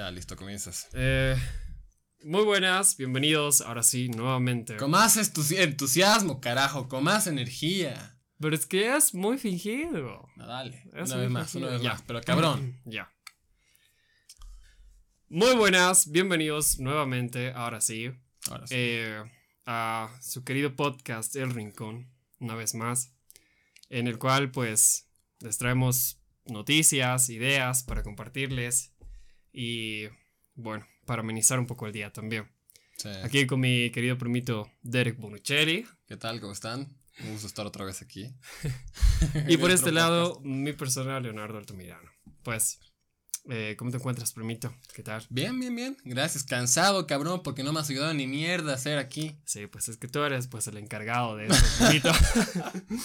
Ya, listo, comienzas. Eh, muy buenas, bienvenidos, ahora sí, nuevamente. Con más entusiasmo, carajo, con más energía. Pero es que es muy fingido. No, dale, una vez más, una vez más, pero cabrón. ya. Muy buenas, bienvenidos nuevamente, ahora sí. Ahora sí. eh, a su querido podcast El Rincón, una vez más, en el cual pues les traemos noticias, ideas para compartirles y bueno, para amenizar un poco el día también. Sí. Aquí con mi querido primito Derek Bonuccelli ¿Qué tal? ¿Cómo están? Un gusto estar otra vez aquí. y por este lado mi persona Leonardo Altamirano. Pues, eh, ¿cómo te encuentras, primito? ¿Qué tal? Bien, bien, bien. Gracias. Cansado, cabrón, porque no me has ayudado ni mierda a hacer aquí. Sí, pues es que tú eres pues el encargado de esto, primito.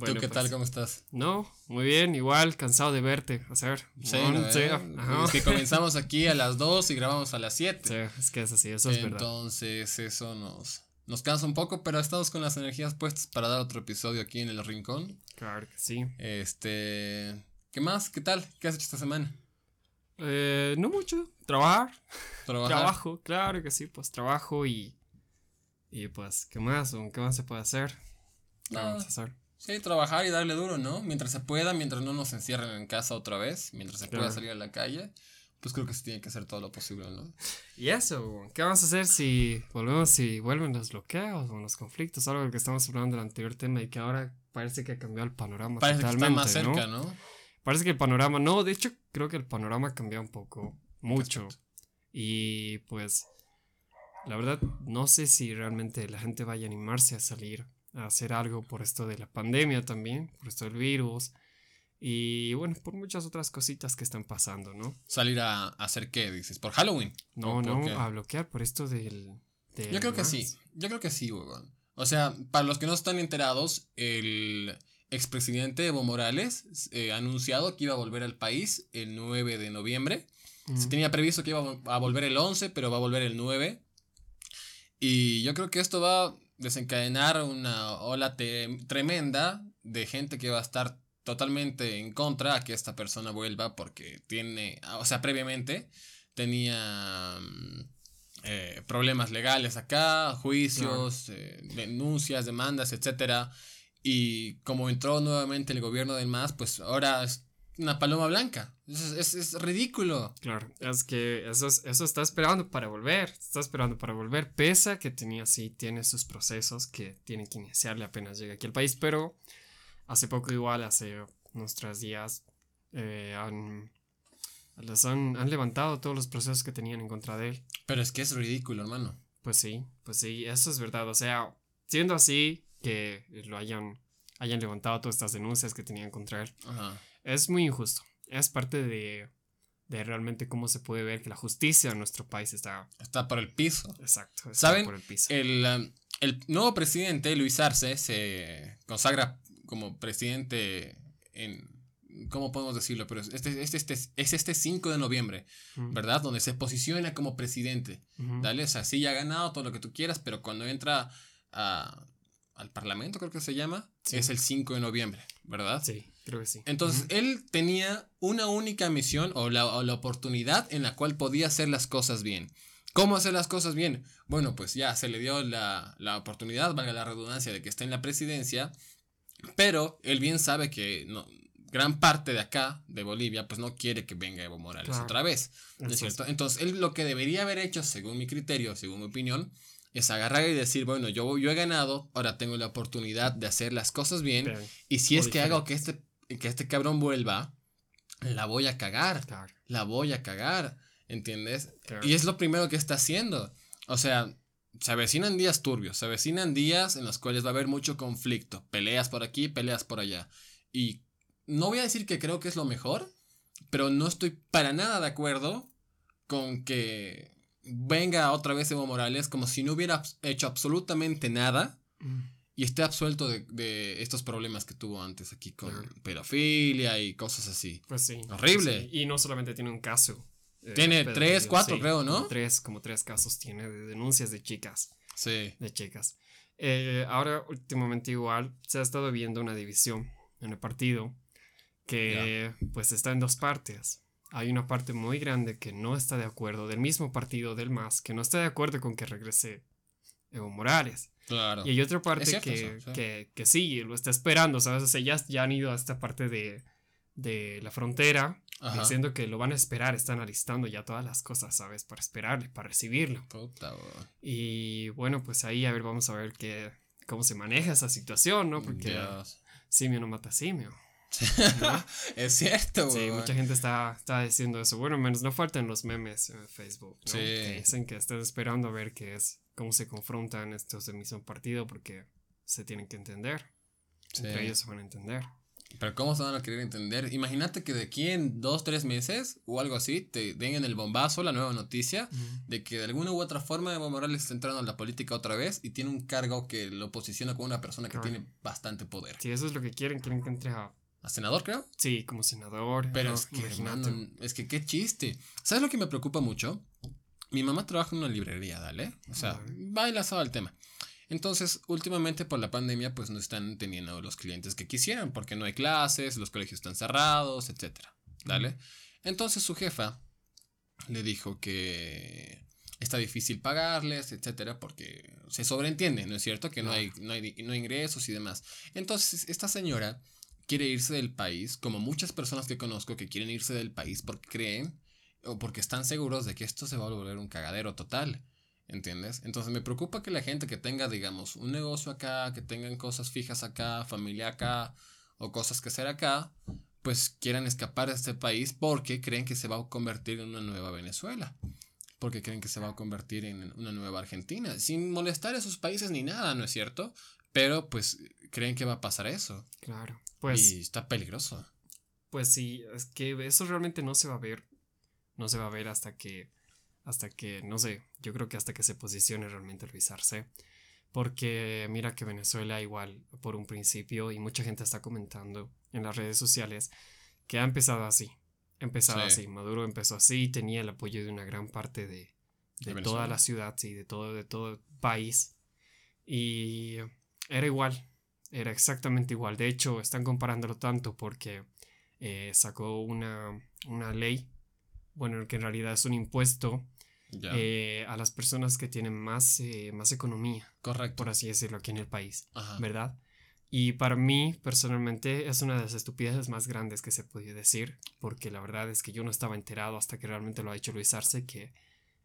¿Tú qué tal? ¿Cómo estás? No, muy bien, igual, cansado de verte. A ver, Sí, no, ¿no, sí, ajá. Es que comenzamos aquí a las 2 y grabamos a las 7. Sí, es que es así, eso es verdad. Entonces, eso nos, nos cansa un poco, pero estamos con las energías puestas para dar otro episodio aquí en el rincón. Claro que sí. Este. ¿Qué más? ¿Qué tal? ¿Qué has hecho esta semana? Eh, no mucho, trabajar, ¿Trabajar? trabajo, claro que sí, pues trabajo y. Y pues, ¿qué más? ¿Qué más se puede hacer? ¿Qué No. vamos a hacer? Sí, trabajar y darle duro, ¿no? Mientras se pueda, mientras no nos encierren en casa otra vez, mientras se pueda salir a la calle, pues creo que se tiene que hacer todo lo posible, ¿no? Y eso, ¿qué vamos a hacer si volvemos, si vuelven los bloqueos o los conflictos? Algo que estamos hablando del anterior tema y que ahora parece que ha cambiado el panorama Parece que está totalmente, más ¿no? cerca, ¿no? Parece que el panorama, no, de hecho creo que el panorama cambió un poco, mucho. Y pues, la verdad, no sé si realmente la gente vaya a animarse a salir a hacer algo por esto de la pandemia también, por esto del virus. Y bueno, por muchas otras cositas que están pasando, ¿no? Salir a, a hacer qué, dices, por Halloween. No, ¿O por no, qué? a bloquear por esto del... del Yo creo que más. sí, yo creo que sí, weón. O sea, para los que no están enterados, el expresidente Evo Morales eh, ha anunciado que iba a volver al país el 9 de noviembre. Se tenía previsto que iba a vol- a volver el 11, pero va a volver el 9. Y yo creo que esto va a desencadenar una ola tremenda de gente que va a estar totalmente en contra a que esta persona vuelva porque tiene, o sea, previamente tenía mm, eh, problemas legales acá, juicios, eh, denuncias, demandas, etcétera. Y como entró nuevamente el gobierno del MAS, pues ahora es una paloma blanca. Es, es- es ridículo. Claro, es que eso, es- eso está esperando para volver, está esperando para volver, pese a que tenía, sí, tiene sus procesos que tiene que iniciarle apenas llega aquí al país, pero hace poco igual, hace unos tres días, eh, han, les han, han levantado todos los procesos que tenían en contra de él. Pero es que es ridículo, hermano. Pues sí, pues sí, eso es verdad, o sea, siendo así, que lo hayan, hayan levantado todas estas denuncias que tenían contra él. Ajá. Es muy injusto. Es parte de, de realmente cómo se puede ver que la justicia en nuestro país está. Está por el piso. Exacto. está ¿Saben? Por el piso. El, um, el nuevo presidente, Luis Arce, se consagra como presidente en... ¿Cómo podemos decirlo? Pero es este, este, este, es este 5 de noviembre, ¿verdad? Donde se posiciona como presidente. Dale, o sea, sí ya ha ganado todo lo que tú quieras, pero cuando entra a- al Parlamento, creo que se llama, Sí. es el 5 de noviembre, ¿verdad? Sí, creo que sí. Entonces, él tenía una única misión o la, o la oportunidad en la cual podía hacer las cosas bien. ¿Cómo hacer las cosas bien? Bueno, pues ya se le dio la, la oportunidad, valga la redundancia, de que esté en la presidencia, pero él bien sabe que no, gran parte de acá, de Bolivia, pues no quiere que venga Evo Morales Claro. otra vez. ¿no es. cierto? Entonces, él lo que debería haber hecho, según mi criterio, según mi opinión, es agarrar y decir, bueno, yo, yo he ganado, ahora tengo la oportunidad de hacer las cosas bien, Bien, y si es que hago que este, que este cabrón vuelva, la voy a cagar. claro, La voy a cagar. ¿Entiendes? claro. Y es lo primero que está haciendo. O sea, se avecinan días turbios, se avecinan días en los cuales va a haber mucho conflicto. Peleas por aquí, peleas por allá. Y no voy a decir que creo que es lo mejor, pero no estoy para nada de acuerdo con que venga otra vez Evo Morales como si no hubiera hecho absolutamente nada Mm, y esté absuelto de, de estos problemas que tuvo antes aquí con pedofilia y cosas así. Pues sí. Horrible. sí. Y no solamente tiene un caso. eh, Tiene tres, cuatro, creo, ¿no? Como tres, como tres casos tiene de denuncias de chicas. Sí. de chicas. Eh, ahora, últimamente igual, se ha estado viendo una división en el partido que pues está en dos partes. Hay una parte muy grande que no está de acuerdo, del mismo partido del MAS, que no está de acuerdo con que regrese Evo Morales. Claro. Y hay otra parte Es que, eso, sí. que, que sí, lo está esperando, ¿sabes? O sea, ya, ya han ido a esta parte de, de la frontera Ajá. diciendo que lo van a esperar, están alistando ya todas las cosas, ¿sabes? Para esperarle, para recibirlo. Puta. Y bueno, pues ahí a ver, vamos a ver qué, cómo se maneja esa situación, ¿no? Porque Dios. simio no mata simio. ¿No? Es cierto, Sí, weón. mucha gente está, está diciendo eso. Bueno, menos no faltan los memes en Facebook, ¿no? Sí. Que dicen que están esperando a ver qué es, cómo se confrontan estos del mismo partido porque se tienen que entender. Sí. Entre ellos se van a entender. Pero ¿cómo se van a querer entender? Imagínate que de aquí en dos, tres meses o algo así te den en el bombazo la nueva noticia de que de alguna u otra forma Evo Morales está entrando en la política otra vez y tiene un cargo que lo posiciona como una persona que Claro. tiene bastante poder. Si eso es lo que quieren, quieren que entre a, A senador, creo. sí, como senador. Pero ¿no? es que, Imagínate. es que qué chiste. ¿Sabes lo que me preocupa mucho? Mi mamá trabaja en una librería, ¿dale? O sea, va enlazado al tema. Entonces, últimamente por la pandemia, pues no están teniendo los clientes que quisieran, porque no hay clases, los colegios están cerrados, etcétera, ¿Dale? Entonces su jefa le dijo que está difícil pagarles, etcétera, porque se sobreentiende, ¿no es cierto? Que no hay, no hay, no hay ingresos y demás. Entonces, esta señora quiere irse del país, como muchas personas que conozco que quieren irse del país porque creen o porque están seguros de que esto se va a volver un cagadero total. ¿Entiendes? Entonces me preocupa que la gente que tenga, digamos, un negocio acá, que tengan cosas fijas acá, familia acá, o cosas que hacer acá, pues quieran escapar de este país porque creen que se va a convertir en una nueva Venezuela. Porque creen que se va a convertir en una nueva Argentina. Sin molestar a esos países ni nada, ¿no es cierto? Pero pues creen que va a pasar eso. Claro. Pues, y está peligroso. pues sí, es que eso realmente no se va a ver. No se va a ver hasta que, hasta que, no sé, yo creo que hasta que se posicione realmente Luis Arce. Porque mira que Venezuela igual por un principio y mucha gente está comentando en las redes sociales que ha empezado así. Empezado Sí. así. Maduro empezó así, tenía el apoyo de una gran parte de, de Venezuela. toda la ciudad, sí, de todo, de todo el país. Y era igual, era exactamente igual. De hecho, están comparándolo tanto porque eh, sacó una, una ley, bueno, que en realidad es un impuesto eh, a las personas que tienen más, eh, más economía, Correcto. por así decirlo, aquí en el país, Ajá. ¿verdad? Y para mí, personalmente, es una de las estupideces más grandes que se podía decir, porque la verdad es que yo no estaba enterado hasta que realmente lo ha hecho Luis Arce que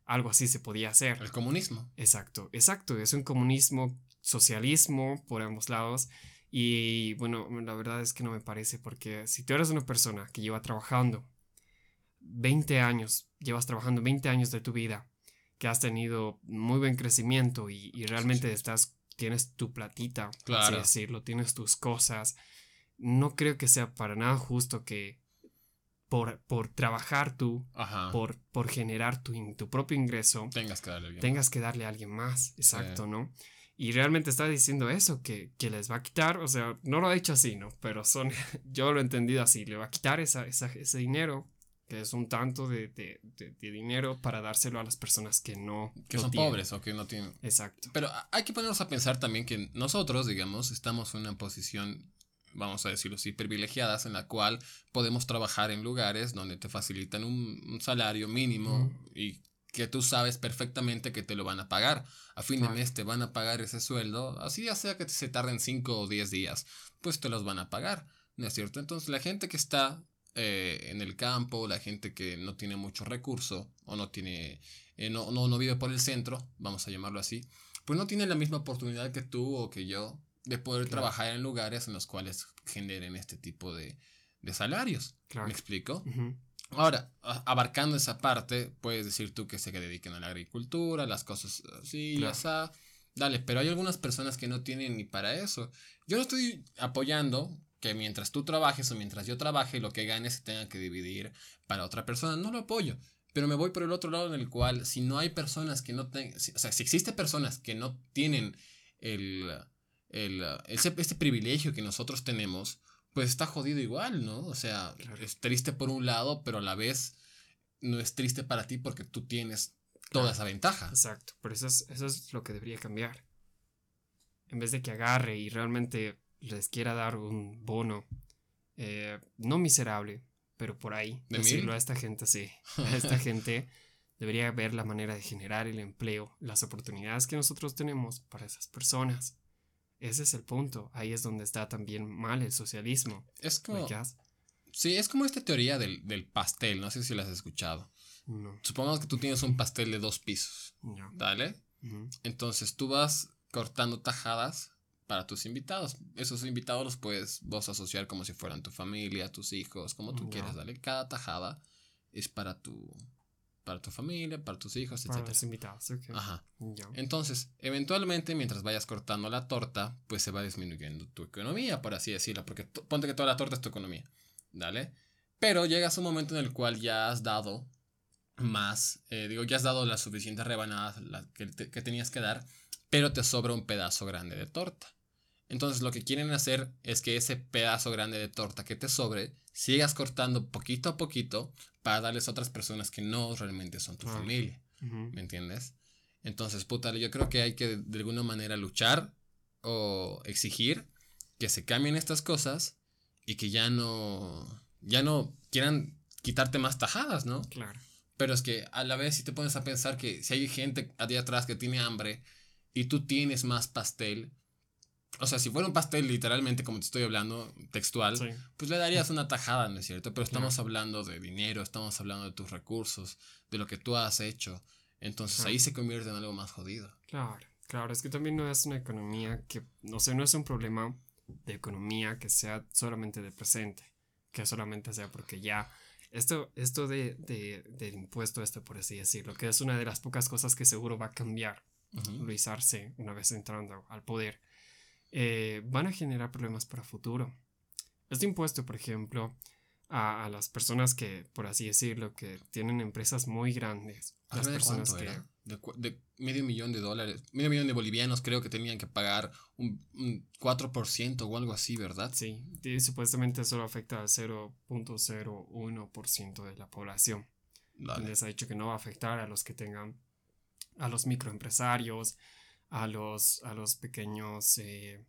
algo así se podía hacer. El comunismo. Exacto, exacto. Es un comunismo, socialismo por ambos lados. Y bueno, la verdad es que no me parece porque si tú eres una persona que lleva trabajando 20 años, llevas trabajando 20 años de tu vida, que has tenido muy buen crecimiento y, y realmente estás, tienes tu platita, Claro. así decirlo, tienes tus cosas, no creo que sea para nada justo que por, por trabajar tú, Ajá. por, por generar tu, tu propio ingreso, Tengas que darle bien. tengas que darle a alguien más, exacto, ¿no? Y realmente está diciendo eso, que, que les va a quitar, o sea, no lo ha dicho así, ¿no? Pero son, yo lo he entendido así, le va a quitar esa, esa- ese dinero, que es un tanto de, de- de- de dinero para dárselo a las personas que no... que son tienen. pobres o que no tienen. Exacto. Pero hay que ponernos a pensar también que nosotros, digamos, estamos en una posición, vamos a decirlo así, privilegiadas en la cual podemos trabajar en lugares donde te facilitan un, un salario mínimo y que tú sabes perfectamente que te lo van a pagar. A fin de mes te van a pagar ese sueldo, así ya sea que se tarden 5 o 10 días, pues te los van a pagar, ¿no es cierto? Entonces la gente que está eh, en el campo, la gente que no tiene mucho recurso o no tiene, eh, no, no, no vive por el centro, vamos a llamarlo así, pues no tiene la misma oportunidad que tú o que yo de poder Claro. trabajar en lugares en los cuales generen este tipo de, de salarios. Claro. ¿Me explico? Ahora, abarcando esa parte, puedes decir tú que se dediquen a la agricultura, las cosas así, Claro. asá. Dale, pero hay algunas personas que no tienen ni para eso. Yo no estoy apoyando que mientras tú trabajes o mientras yo trabaje, lo que ganes se tenga que dividir para otra persona. No lo apoyo. Pero me voy por el otro lado en el cual, si no hay personas que no tengan, o sea, si existe personas que no tienen el, el, ese, este privilegio que nosotros tenemos, pues está jodido igual, ¿no? O sea, Claro. es triste por un lado, pero a la vez no es triste para ti porque tú tienes toda Claro. esa ventaja. Exacto, pero eso es, eso es lo que debería cambiar. En vez de que agarre y realmente les quiera dar un bono, eh, no miserable, pero por ahí, ¿De decirlo mil? a esta gente, sí, a esta gente debería ver la manera de generar el empleo, las oportunidades que nosotros tenemos para esas personas. Ese es el punto, ahí es donde está también mal el socialismo. Es como. Sí, es como esta teoría del, del pastel. No sé si la has escuchado. No, Supongamos que tú tienes un pastel de dos pisos. no. ¿Dale? Entonces tú vas cortando tajadas para tus invitados. Esos invitados los puedes vos asociar como si fueran tu familia, tus hijos, como tú quieras, ¿dale? Cada tajada es para tu, para tu familia, para tus hijos, Para etc. los invitados, ok. Ajá. Entonces, eventualmente, mientras vayas cortando la torta, pues se va disminuyendo tu economía, por así decirlo, porque ponte que toda la torta es tu economía, ¿dale? Pero llegas a un momento en el cual ya has dado más, eh, digo, ya has dado las suficientes rebanadas la- que, te- que tenías que dar, pero te sobra un pedazo grande de torta. Entonces, lo que quieren hacer es que ese pedazo grande de torta que te sobre, sigas cortando poquito a poquito para darles a otras personas que no realmente son tu Ah. familia. ¿Me entiendes? Entonces, puta, yo creo que hay que de alguna manera luchar o exigir que se cambien estas cosas y que ya no, ya no quieran quitarte más tajadas, ¿no? Claro. Pero es que a la vez si te pones a pensar que si hay gente allá atrás que tiene hambre y tú tienes más pastel, o sea, si fuera un pastel literalmente como te estoy hablando, textual, Sí. pues le darías una tajada, ¿no es cierto? Pero estamos Claro. hablando de dinero, estamos hablando de tus recursos, de lo que tú has hecho. Entonces Claro. ahí se convierte en algo más jodido. Claro, claro, es que también no es una economía que, no sé, no es un problema de economía que sea solamente de presente, que solamente sea porque ya, esto, esto de, de- del impuesto, esto por así decirlo, que es una de las pocas cosas que seguro va a cambiar Ujú. Luis Arce una vez entrando al poder, eh, van a generar problemas para futuro. Este impuesto, por ejemplo, a, a las personas que, por así decirlo, que tienen empresas muy grandes, las ¿Arriba de personas cuánto que... era? De, de medio millón de dólares, medio millón de bolivianos creo que tenían que pagar un, un 4% o algo así, ¿verdad? Sí, y supuestamente solo afecta al 0.01% de la población. Dale. Les ha dicho que no va a afectar a los que tengan, a los microempresarios, a los, a los pequeños eh,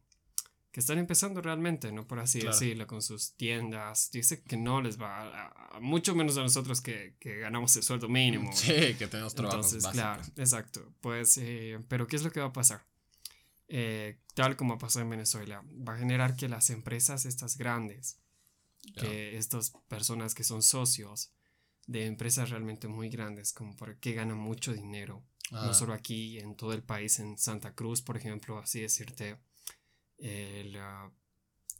que están empezando realmente, ¿no? Por así Claro. decirlo, con sus tiendas. Dice que no les va, a, a- mucho menos a nosotros que, que ganamos el sueldo mínimo. Sí, que tenemos trabajos Entonces, básicos. claro, exacto. Pues, eh, pero ¿qué es lo que va a pasar? Eh, tal como pasó en Venezuela, va a generar que las empresas estas grandes, que estas personas que son socios de empresas realmente muy grandes, como por que ganan mucho dinero, Ah, no solo aquí, en todo el país, en Santa Cruz, por ejemplo, así decirte, el ah,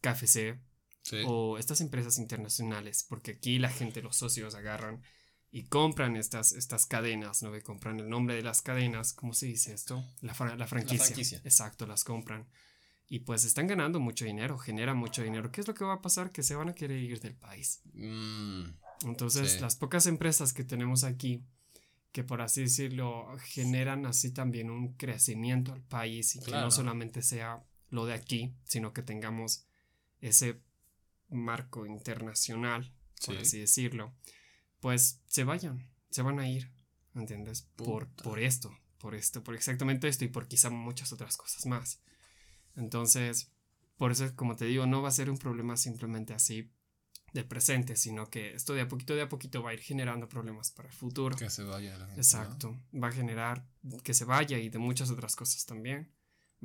KFC, sí. o estas empresas internacionales, porque aquí la gente, los socios agarran y compran estas, estas cadenas, ¿no? Que compran el nombre de las cadenas, ¿cómo se dice esto? La, fra- la franquicia. franquicia. Exacto, las compran. Y pues están ganando mucho dinero, generan mucho dinero. ¿Qué es lo que va a pasar? Que se van a querer ir del país. Mm, Entonces, Sí. las pocas empresas que tenemos aquí, que por así decirlo, generan así también un crecimiento al país y que no solamente sea lo de aquí, sino que tengamos ese marco internacional, por Sí. así decirlo, pues se vayan, se van a ir, ¿entiendes? Por, por esto, por esto, por exactamente esto y por quizá muchas otras cosas más. Entonces, por eso, como te digo, no va a ser un problema simplemente así de presente, sino que esto de a poquito de a poquito va a ir generando problemas para el futuro. que se vaya la gente, ¿no? Exacto. Va a generar que se vaya y de muchas otras cosas también.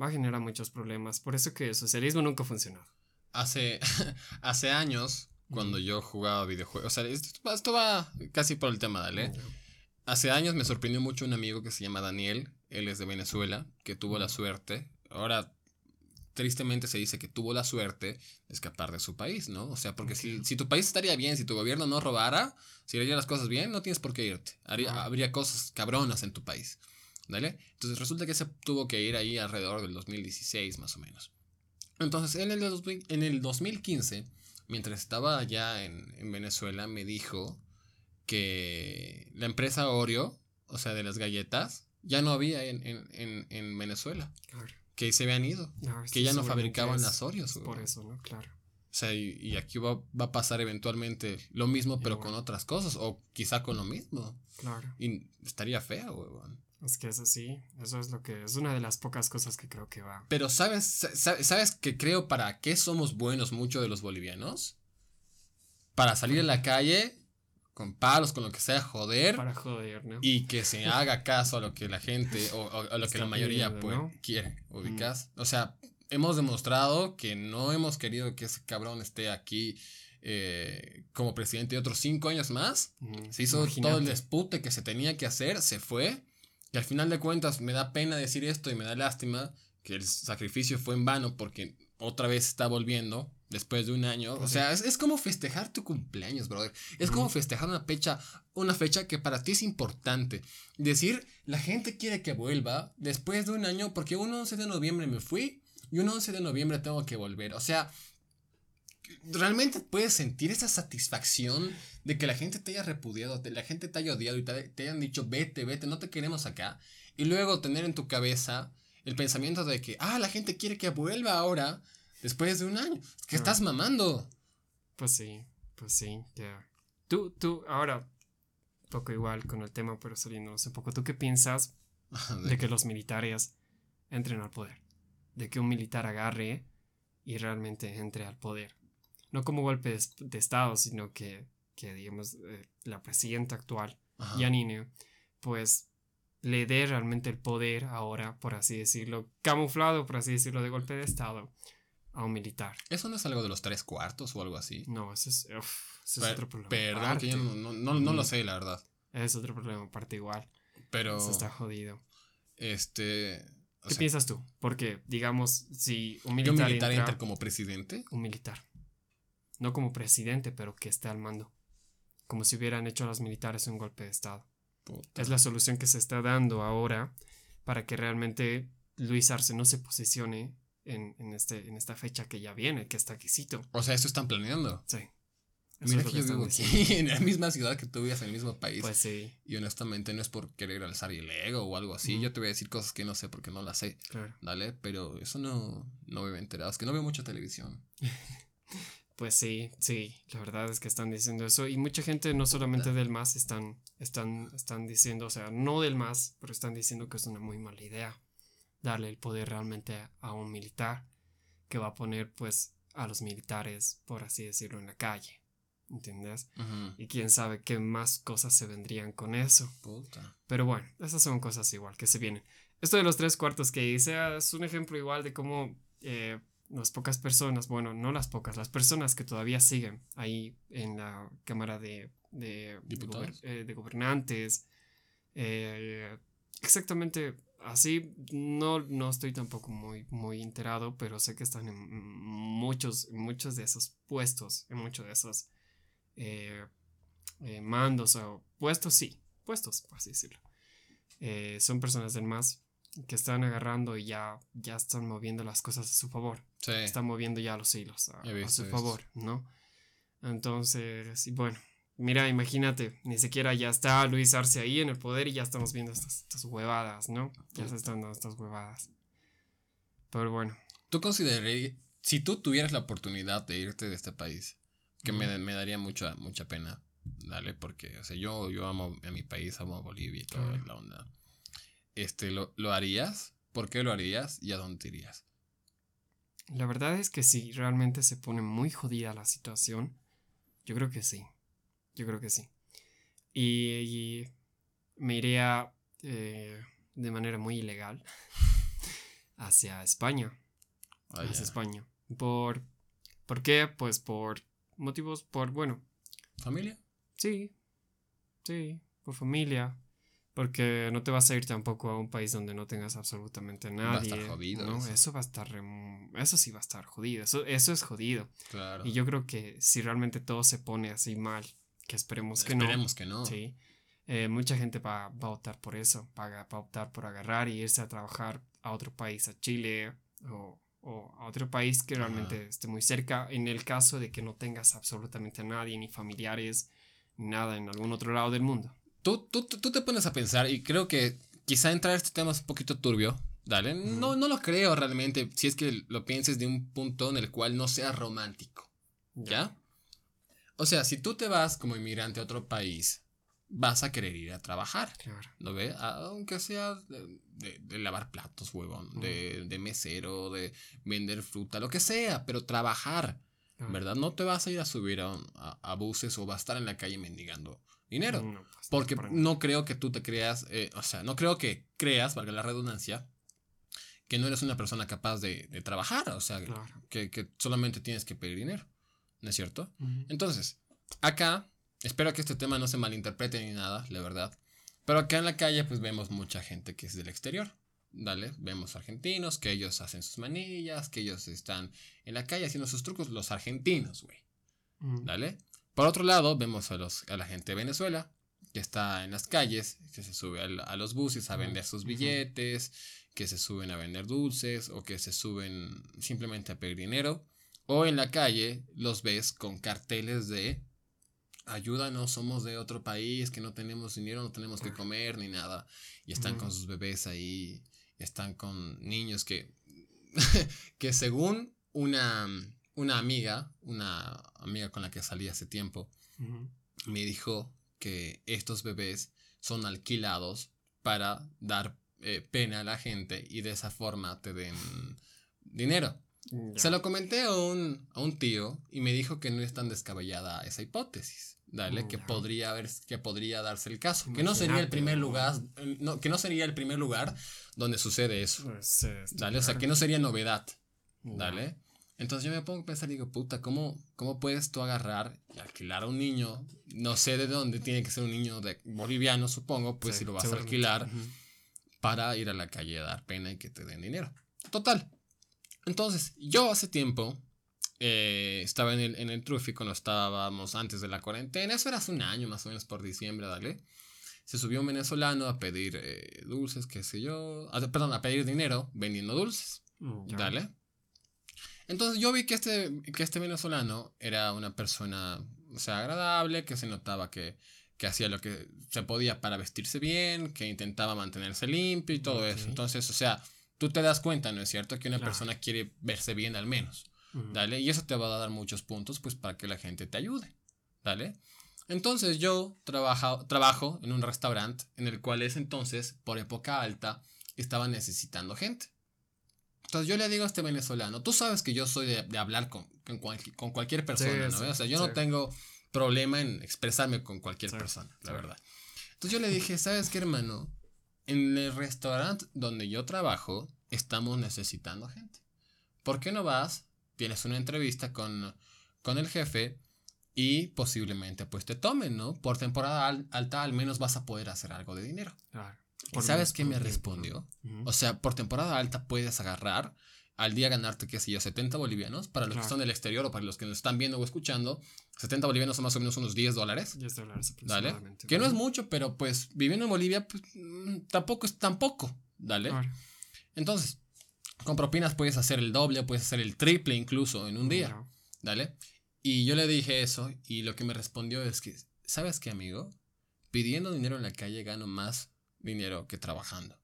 Va a generar muchos problemas. Por eso que el socialismo nunca ha funcionado. Hace, hace años, cuando yo jugaba videojuegos, o sea, esto, va- esto va casi por el tema, dale. Hace años me sorprendió mucho un amigo que se llama Daniel, él es de Venezuela, que tuvo la suerte, ahora tristemente se dice que tuvo la suerte de escapar de su país, ¿no? O sea, porque si, si tu país estaría bien, si tu gobierno no robara, si haría las cosas bien, no tienes por qué irte. Haría- habría cosas cabronas en tu país, ¿vale? Entonces resulta que se tuvo que ir ahí alrededor del 2016 más o menos. Entonces, en el, 2000 en el 2015, mientras estaba allá en, en Venezuela, me dijo que la empresa Oreo, o sea, de las galletas, ya no había en, en, en, en Venezuela, Claro. Que se habían ido, No, que ya no fabricaban las Oreos. es por eso, ¿no? Claro. O sea, y, y aquí va, va a pasar eventualmente lo mismo, pero Igual. con otras cosas, o quizá con lo mismo. Claro. Y estaría feo, huevón. Es que es así. Eso es lo que es una de las pocas cosas que creo que va. Pero ¿sabes, sa- sabes que creo para qué somos buenos muchos de los bolivianos? para salir a la calle con palos, con lo que sea, joder. Para joder, ¿no? Y que se haga caso a lo que la gente o, a lo que la mayoría pues, quiere, ubicas. O sea, hemos demostrado que no hemos querido que ese cabrón esté aquí eh, como presidente otros cinco años más. Se hizo todo el despute que se tenía que hacer, se fue. Y al final de cuentas me da pena decir esto y me da lástima que el sacrificio fue en vano porque otra vez está volviendo después de un año. O sea, es, como festejar tu cumpleaños, brother. Es como festejar una fecha, una fecha que para ti es importante. Decir, la gente quiere que vuelva después de un año porque un 11 de noviembre me fui y un 11 de noviembre tengo que volver. O sea, realmente puedes sentir esa satisfacción de que la gente te haya repudiado, la gente te haya odiado y te, hayan dicho, vete, vete, no te queremos acá. Y luego tener en tu cabeza el pensamiento de que, ah, la gente quiere que vuelva ahora, después de un año. Que estás mamando. Pues sí, pues sí, ya. Tú, tú, ahora, poco igual con el tema, pero saliéndonos un poco, ¿tú qué piensas de que los militares entren al poder? De que un militar agarre y realmente entre al poder no como golpe de, Estado, sino que, que digamos, eh, la presidenta actual, Yanine, pues le dé realmente el poder ahora, por así decirlo, camuflado, por así decirlo, de golpe de Estado a un militar. ¿Eso no es algo de los tres cuartos o algo así? No, eso es, otro problema. Perdón, que yo no, no, lo sé, la verdad. Es otro problema, aparte igual. Pero... Eso está jodido. Este... ¿Qué piensas tú? Porque, digamos, si un militar... ¿Un militar entra como presidente? Un militar no como presidente, pero que esté al mando, como si hubieran hecho los militares un golpe de Estado. Es la solución que se está dando ahora para que realmente Luis Arce no se posicione en, este, en esta fecha que ya viene, que está quisito. O sea, esto están planeando. Sí. Mira que, yo vivo aquí, en la misma ciudad que tú vivías en el mismo país. Pues sí. Y honestamente no es por querer alzar el ego o algo así. Yo te voy a decir cosas que no sé porque no las sé. Claro. ¿Vale? Pero eso no, no me he enterado. Es que no veo mucha televisión. Pues sí, sí, la verdad es que están diciendo eso y mucha gente no solamente del MAS están, están, están diciendo, o sea, no del MAS, pero están diciendo que es una muy mala idea darle el poder realmente a un militar que va a poner pues a los militares, por así decirlo, en la calle. ¿Entiendes? Y quién sabe qué más cosas se vendrían con eso. Pero bueno, esas son cosas igual que se vienen. Esto de los tres cuartos que hice ah, es un ejemplo igual de cómo eh, las pocas personas, bueno, no las pocas, las personas que todavía siguen ahí en la Cámara de, de, de, gobernantes. Eh, exactamente así, no, no estoy tampoco muy, muy enterado, pero sé que están en muchos, muchos de esos puestos, en muchos de esos eh, eh, mandos o puestos, sí, puestos, por así decirlo. son personas del MAS que están agarrando y ya, ya están moviendo las cosas a su favor. Sí. Están moviendo ya los hilos a, su favor, ¿no? Entonces, y bueno, mira, imagínate, ni siquiera ya está Luis Arce ahí en el poder y ya estamos viendo estas, estas huevadas, ¿no? Ya se están dando estas huevadas. Pero bueno. ¿Tú considerarías, si tú tuvieras la oportunidad de irte de este país, que me, me, daría mucha, mucha pena, dale, porque, o sea, yo, yo amo a mi país, amo a Bolivia y toda la onda este, ¿lo, ¿lo harías? ¿Por qué lo harías? ¿Y a dónde irías? La verdad es que si realmente se pone muy jodida la situación. Yo creo que sí. Yo creo que sí. Y, me iría eh, de manera muy ilegal hacia España. hacia España. Por, ¿Por qué? Pues por motivos, por, bueno. ¿Familia? Sí. Sí, por familia. Porque no te vas a ir tampoco a un país donde no tengas absolutamente nadie. Va a estar jodido. ¿no? Eso. va a estar. Eso sí va a estar jodido. Eso, eso es jodido. Claro. Y yo creo que si realmente todo se pone así mal, que esperemos que no. Esperemos que no. Sí. Eh, mucha gente va, va, a optar por eso. Va, va, a optar por agarrar y irse a trabajar a otro país, a Chile o, o a otro país que realmente esté muy cerca. En el caso de que no tengas absolutamente nadie, ni familiares, ni nada en algún otro lado del mundo tú, tú, tú te pones a pensar y creo que quizá entrar a este tema es un poquito turbio. Dale, no, no lo creo realmente si es que lo pienses de un punto en el cual no sea romántico. ¿Ya? O sea, si tú te vas como inmigrante a otro país, vas a querer ir a trabajar. Claro. ¿No ves? Aunque sea de, lavar platos, huevón, de, de, mesero, de vender fruta, lo que sea, pero trabajar. ¿verdad? No te vas a ir a subir a, a, buses o vas a estar en la calle mendigando dinero. Pues, porque no creo que tú te creas, eh, o sea, no creo que creas, valga la redundancia, que no eres una persona capaz de, trabajar, o sea, que, solamente tienes que pedir dinero, ¿no es cierto? Entonces, acá, espero que este tema no se malinterprete ni nada, la verdad, pero acá en la calle pues vemos mucha gente que es del exterior, ¿Dale? Vemos argentinos que ellos hacen sus manillas, que ellos están en la calle haciendo sus trucos, los argentinos, güey. ¿Dale? Por otro lado, vemos a, los, a la gente de Venezuela, que está en las calles, que se sube a, los buses a vender sus billetes, que se suben a vender dulces o que se suben simplemente a pedir dinero. O en la calle los ves con carteles de ayúdanos, somos de otro país, que no tenemos dinero, no tenemos que comer ni nada. Y están con sus bebés ahí están con niños que, que según una, una amiga, una amiga con la que salí hace tiempo, me dijo que estos bebés son alquilados para dar eh, pena a la gente y de esa forma te den dinero. Se lo comenté a un, a un tío y me dijo que no es tan descabellada esa hipótesis. Dale, que podría haber, que podría darse el caso. Que no sería el primer lugar, que no sería el primer lugar donde sucede eso. Pues, dale, o sea, que no sería novedad. Dale. Entonces yo me pongo a pensar y digo, puta, ¿cómo, ¿cómo puedes tú agarrar y alquilar a un niño? No sé de dónde, tiene que ser un niño de boliviano, supongo, pues si lo vas a alquilar para ir a la calle a dar pena y que te den dinero. Total. Entonces, yo hace tiempo eh, estaba en el, en el Trufi cuando estábamos antes de la cuarentena. Eso era hace un año más o menos por diciembre, dale. Se subió un venezolano a pedir eh, dulces, qué sé yo. perdón, a pedir dinero vendiendo dulces. Mm, dale. Entonces yo vi que este, que este venezolano era una persona, o sea, agradable, que se notaba que, que hacía lo que se podía para vestirse bien, que intentaba mantenerse limpio y todo eso. Entonces, o sea, tú te das cuenta, ¿no es cierto? Que una persona quiere verse bien al menos. ¿Dale? Y eso te va a dar muchos puntos, pues, para que la gente te ayude. ¿Dale? Entonces yo trabajo, trabajo en un restaurante en el cual es entonces, por época alta, estaba necesitando gente. Entonces yo le digo a este venezolano, tú sabes que yo soy de, hablar con, con, cualquier persona, ¿no? o sea, yo no tengo problema en expresarme con cualquier persona, la verdad. Entonces yo le dije, ¿sabes qué, hermano? En el restaurante donde yo trabajo, estamos necesitando gente. ¿Por qué no vas tienes una entrevista con, con el jefe y posiblemente pues te tomen, ¿no? Por temporada alta al menos vas a poder hacer algo de dinero. ¿Y sabes qué me respondió? O sea, por temporada alta puedes agarrar al día ganarte, qué sé yo, 70 bolivianos. Para los que están del exterior o para los que nos están viendo o escuchando, 70 bolivianos son más o menos unos 10 dólares. 10 dólares ¿Dale? Que no es mucho, pero pues viviendo en Bolivia pues, mm, tampoco es tan poco. ¿Dale? Entonces, con propinas puedes hacer el doble, puedes hacer el triple incluso en un día. ¿Dale? Y yo le dije eso y lo que me respondió es que, ¿sabes qué, amigo? Pidiendo dinero en la calle gano más dinero que trabajando.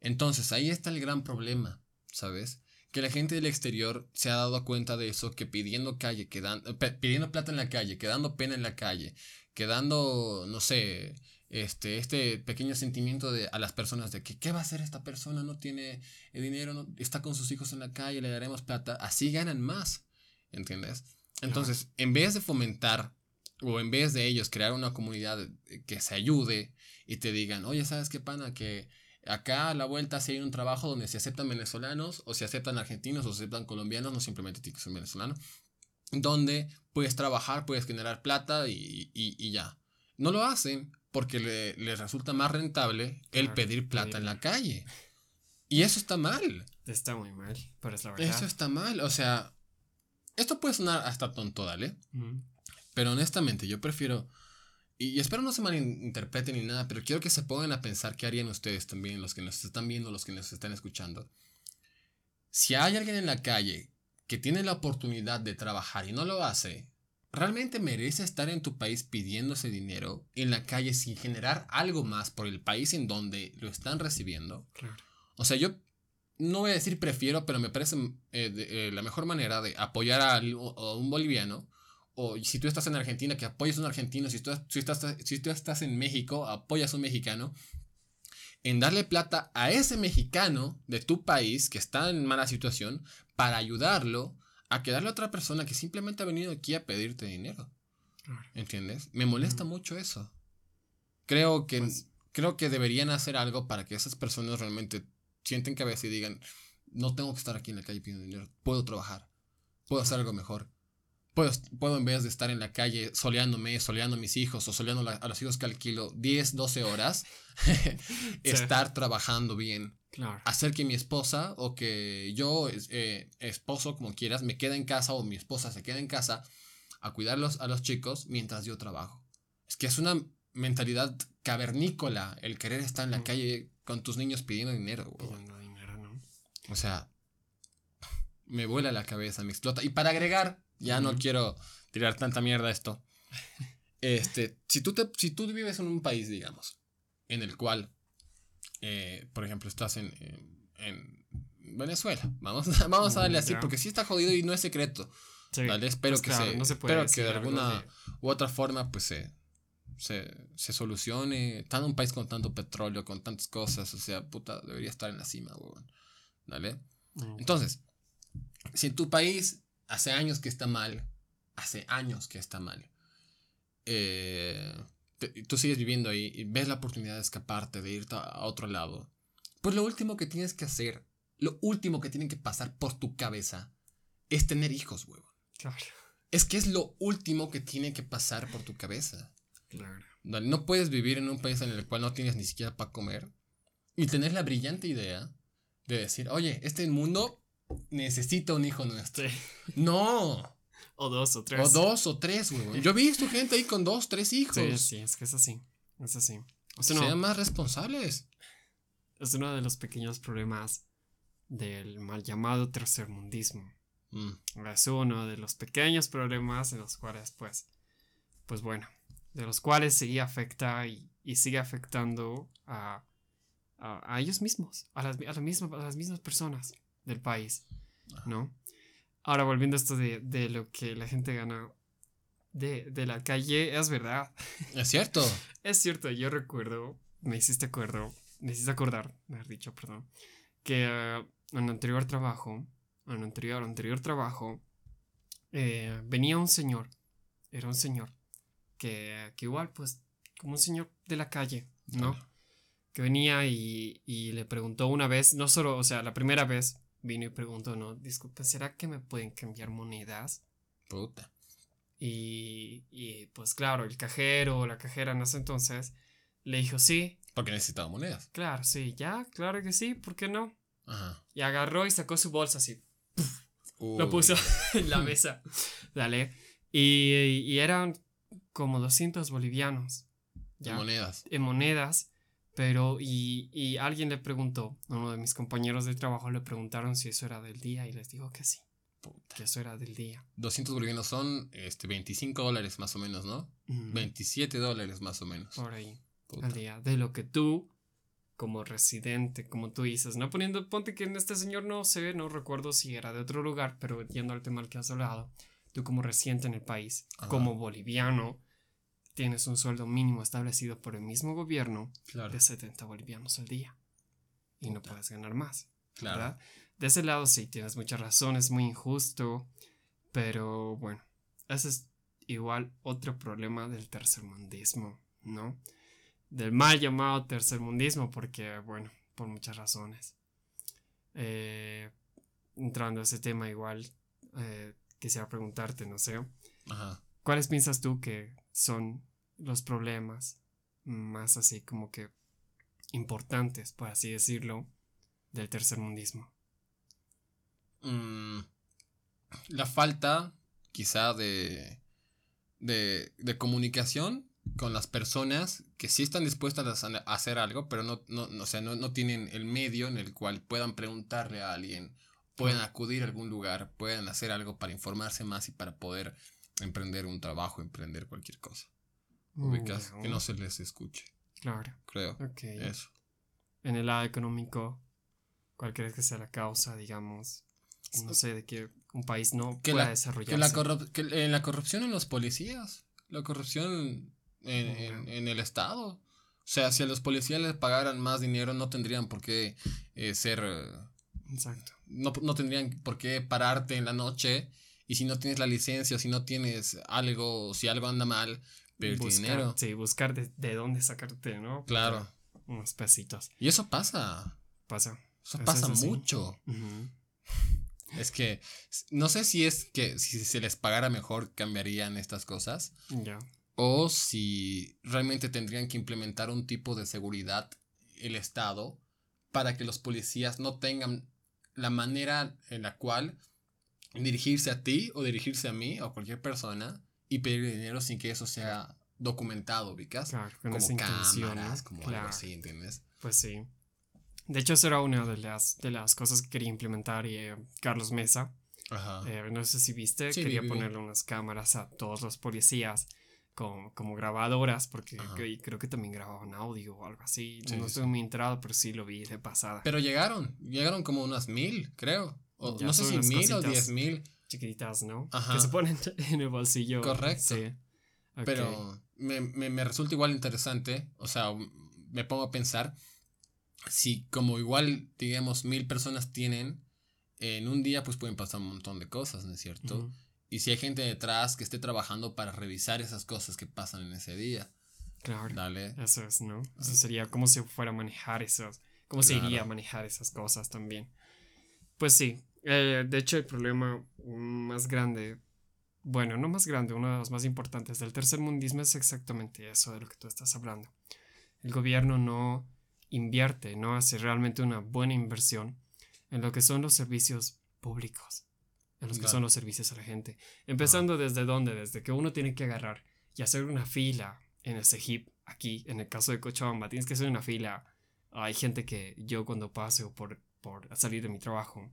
Entonces ahí está el gran problema, ¿sabes? Que la gente del exterior se ha dado cuenta de eso, que pidiendo calle, quedando, pidiendo plata en la calle, quedando pena en la calle, quedando, no sé, este, este pequeño sentimiento de, a las personas de que, ¿qué va a hacer esta persona? No tiene dinero, no, está con sus hijos en la calle, le daremos plata. Así ganan más, ¿entiendes? Entonces, en vez de fomentar o en vez de ellos crear una comunidad que se ayude y te digan, oye, ¿sabes qué pana? Que acá a la vuelta si hay un trabajo donde se aceptan venezolanos o se aceptan argentinos o se aceptan colombianos, no simplemente tienes que ser venezolano, donde puedes trabajar, puedes generar plata y, y ya. No lo hacen porque le, les resulta más rentable el pedir plata en la calle. Y eso está mal. Está muy mal, pero es la verdad. Eso está mal. O sea, esto puede sonar hasta tonto, dale. Pero honestamente, yo prefiero. Y, espero no se malinterpreten ni nada, pero quiero que se pongan a pensar qué harían ustedes también, los que nos están viendo, los que nos están escuchando. Si hay alguien en la calle que tiene la oportunidad de trabajar y no lo hace, ¿Realmente merece estar en tu país pidiendo ese dinero en la calle sin generar algo más por el país en donde lo están recibiendo? Claro. O sea, yo no voy a decir prefiero, pero me parece eh, eh, la mejor manera de apoyar a, un boliviano. O si tú estás en Argentina, que apoyes a un argentino. Si tú, si, estás, si tú estás en México, apoyas a un mexicano. En darle plata a ese mexicano de tu país que está en mala situación para ayudarlo a que darle a otra persona que simplemente ha venido aquí a pedirte dinero. ¿Entiendes? Me molesta mucho eso. Creo que, pues creo que deberían hacer algo para que esas personas realmente sienten cabeza y digan, no tengo que estar aquí en la calle pidiendo dinero, puedo trabajar, puedo hacer algo mejor. Puedo, puedo en vez de estar en la calle soleándome, soleando a mis hijos o soleando a los hijos que alquilo 10, 12 horas, estar trabajando bien. Hacer que mi esposa o que yo, eh, esposo, como quieras, me quede en casa o mi esposa se quede en casa a cuidarlos a los chicos mientras yo trabajo. Es que es una mentalidad cavernícola el querer estar en la calle con tus niños pidiendo dinero. Pidiendo dinero, ¿no? O sea, me vuela la cabeza, me explota. Y para agregar, ya no quiero tirar tanta mierda a esto. Este, si tú, te, si tú vives en un país, digamos, en el cual, eh, por ejemplo, estás en, en, Venezuela, vamos, vamos a darle así, porque sí está jodido y no es secreto. Espero, pues que, se, espero que de alguna u otra forma pues se, se, se solucione. Tan un país con tanto petróleo, con tantas cosas, o sea, puta, debería estar en la cima, weón. ¿Vale? Entonces, si en tu país hace años que está mal, hace años que está mal, eh, tú sigues viviendo ahí y ves la oportunidad de escaparte, de irte a otro lado, pues lo último que tienes que hacer, lo último que tiene que pasar por tu cabeza es tener hijos, huevo. Claro. Es que es lo último que tiene que pasar por tu cabeza. Claro. No puedes vivir en un país en el cual no tienes ni siquiera para comer y tener la brillante idea de decir, oye, este mundo necesita un hijo nuestro. No. O dos o tres. O dos o tres, güey. Yo he visto gente ahí con dos, tres hijos. Sí, sí, es que es así. Es así. Sean más responsables. Es uno de los pequeños problemas del mal llamado tercermundismo. Mm. Es uno de los pequeños problemas en los cuales, pues, pues bueno, de los cuales sigue afecta y, sigue afectando a, a, ellos mismos, a las, a, a las mismas personas del país, ¿no? Ahora volviendo a esto de, de lo que la gente gana de, de, la calle, es verdad. Es cierto. es cierto, yo recuerdo, me hiciste acuerdo, me hiciste acordar, me has dicho, perdón, que uh, en el anterior trabajo, en el anterior, anterior trabajo, eh, venía un señor, era un señor, que, que, igual, pues, como un señor de la calle, ¿no? Que venía y, y le preguntó una vez, no solo, o sea, la primera vez, vino y preguntó, no, disculpe, ¿será que me pueden cambiar monedas? Puta. Y, y pues claro, el cajero o la cajera en ese entonces le dijo sí. Porque necesitaba monedas. Claro, sí, ya, claro que sí, ¿por qué no? Ajá. Y agarró y sacó su bolsa así. Lo puso en la mesa. Dale. Y, y, eran como 200 bolivianos. ¿ya? En monedas. En monedas. Pero, y, y alguien le preguntó, uno de mis compañeros de trabajo le preguntaron si eso era del día y les dijo que sí. Que eso era del día. 200 bolivianos son este, 25 dólares más o menos, ¿no? 27 dólares más o menos. Por ahí. Al día. De lo que tú, como residente, como tú dices, no poniendo, ponte que en este señor no se ve, no recuerdo si era de otro lugar, pero yendo al tema al que has hablado, tú como residente en el país, como boliviano, tienes un sueldo mínimo establecido por el mismo gobierno de 70 bolivianos al día. Y no puedes ganar más. Claro. De ese lado sí, tienes mucha razón, es muy injusto. Pero bueno, ese es igual otro problema del tercermundismo, ¿no? Del mal llamado tercermundismo, porque, bueno, por muchas razones. Eh, entrando a ese tema, igual eh, quisiera preguntarte, no sé. Ajá. ¿Cuáles piensas tú que son los problemas más así como que importantes, por así decirlo, del tercermundismo? Mm, la falta quizá de, de, de, comunicación con las personas que sí están dispuestas a hacer algo, pero no, no, no, no, no tienen el medio en el cual puedan preguntarle a alguien, puedan acudir a algún lugar, puedan hacer algo para informarse más y para poder emprender un trabajo, emprender cualquier cosa. Ubicas, que no se les escuche. Claro. Creo. Eso. En el lado económico, ¿cuál crees que sea la causa, digamos? No sé, de que un país no que pueda desarrollarse. Que la, que, la corrupción en los policías, la corrupción en, en, el Estado. O sea, si a los policías les pagaran más dinero, no tendrían por qué eh, ser Exacto. No, no tendrían por qué pararte en la noche y si no tienes la licencia o si no tienes algo, si algo anda mal, pedir Buscar- dinero. Sí, buscar de, de dónde sacarte, ¿no? Claro. Unos pesitos. Y eso pasa. Pasa. Eso Eso pasa mucho. Es que no sé si es que si se les pagara mejor cambiarían estas cosas Ya. o si realmente tendrían que implementar un tipo de seguridad el Estado para que los policías no tengan la manera en la cual dirigirse a ti o dirigirse a mí o a cualquier persona y pedir dinero sin que eso sea documentado, ubicas? Claro, con como cámaras, como Claro. algo así, ¿entiendes? Pues sí. De hecho, eso era una de las, de las cosas que quería implementar y, eh, Carlos Mesa. Ajá. Eh, no sé si viste, Sí, quería vi, vi, vi. ponerle unas cámaras a todos los policías como, como grabadoras, porque creo que también grababan audio o algo así. Sí, no sí, estoy muy enterado, pero sí lo vi de pasada. Pero llegaron, llegaron como unas mil, creo. O, Ya no sé si mil o diez mil. Chiquititas, ¿no? Ajá. Que se ponen en el bolsillo. Correcto. Sí. Pero me, me, me resulta igual interesante, o sea, me pongo a pensar si como igual, digamos, mil personas tienen, en un día pues pueden pasar un montón de cosas, ¿no es cierto? Y si hay gente detrás que esté trabajando para revisar esas cosas que pasan en ese día, Claro. dale. Eso es, ¿no? Eso sería como si fuera a manejar esos. ¿Cómo se iría a manejar esas cosas también? Pues sí. eh, de hecho, el problema más grande, bueno, no más grande, uno de los más importantes del tercer mundismo es exactamente eso de lo que tú estás hablando. El gobierno no invierte, no hace realmente una buena inversión en lo que son los servicios públicos, en los que son los servicios a la gente. Empezando desde dónde, desde que uno tiene que agarrar y hacer una fila en ese hip aquí, en el caso de Cochabamba, tienes que hacer una fila. Hay gente que yo cuando paseo por, por salir de mi trabajo,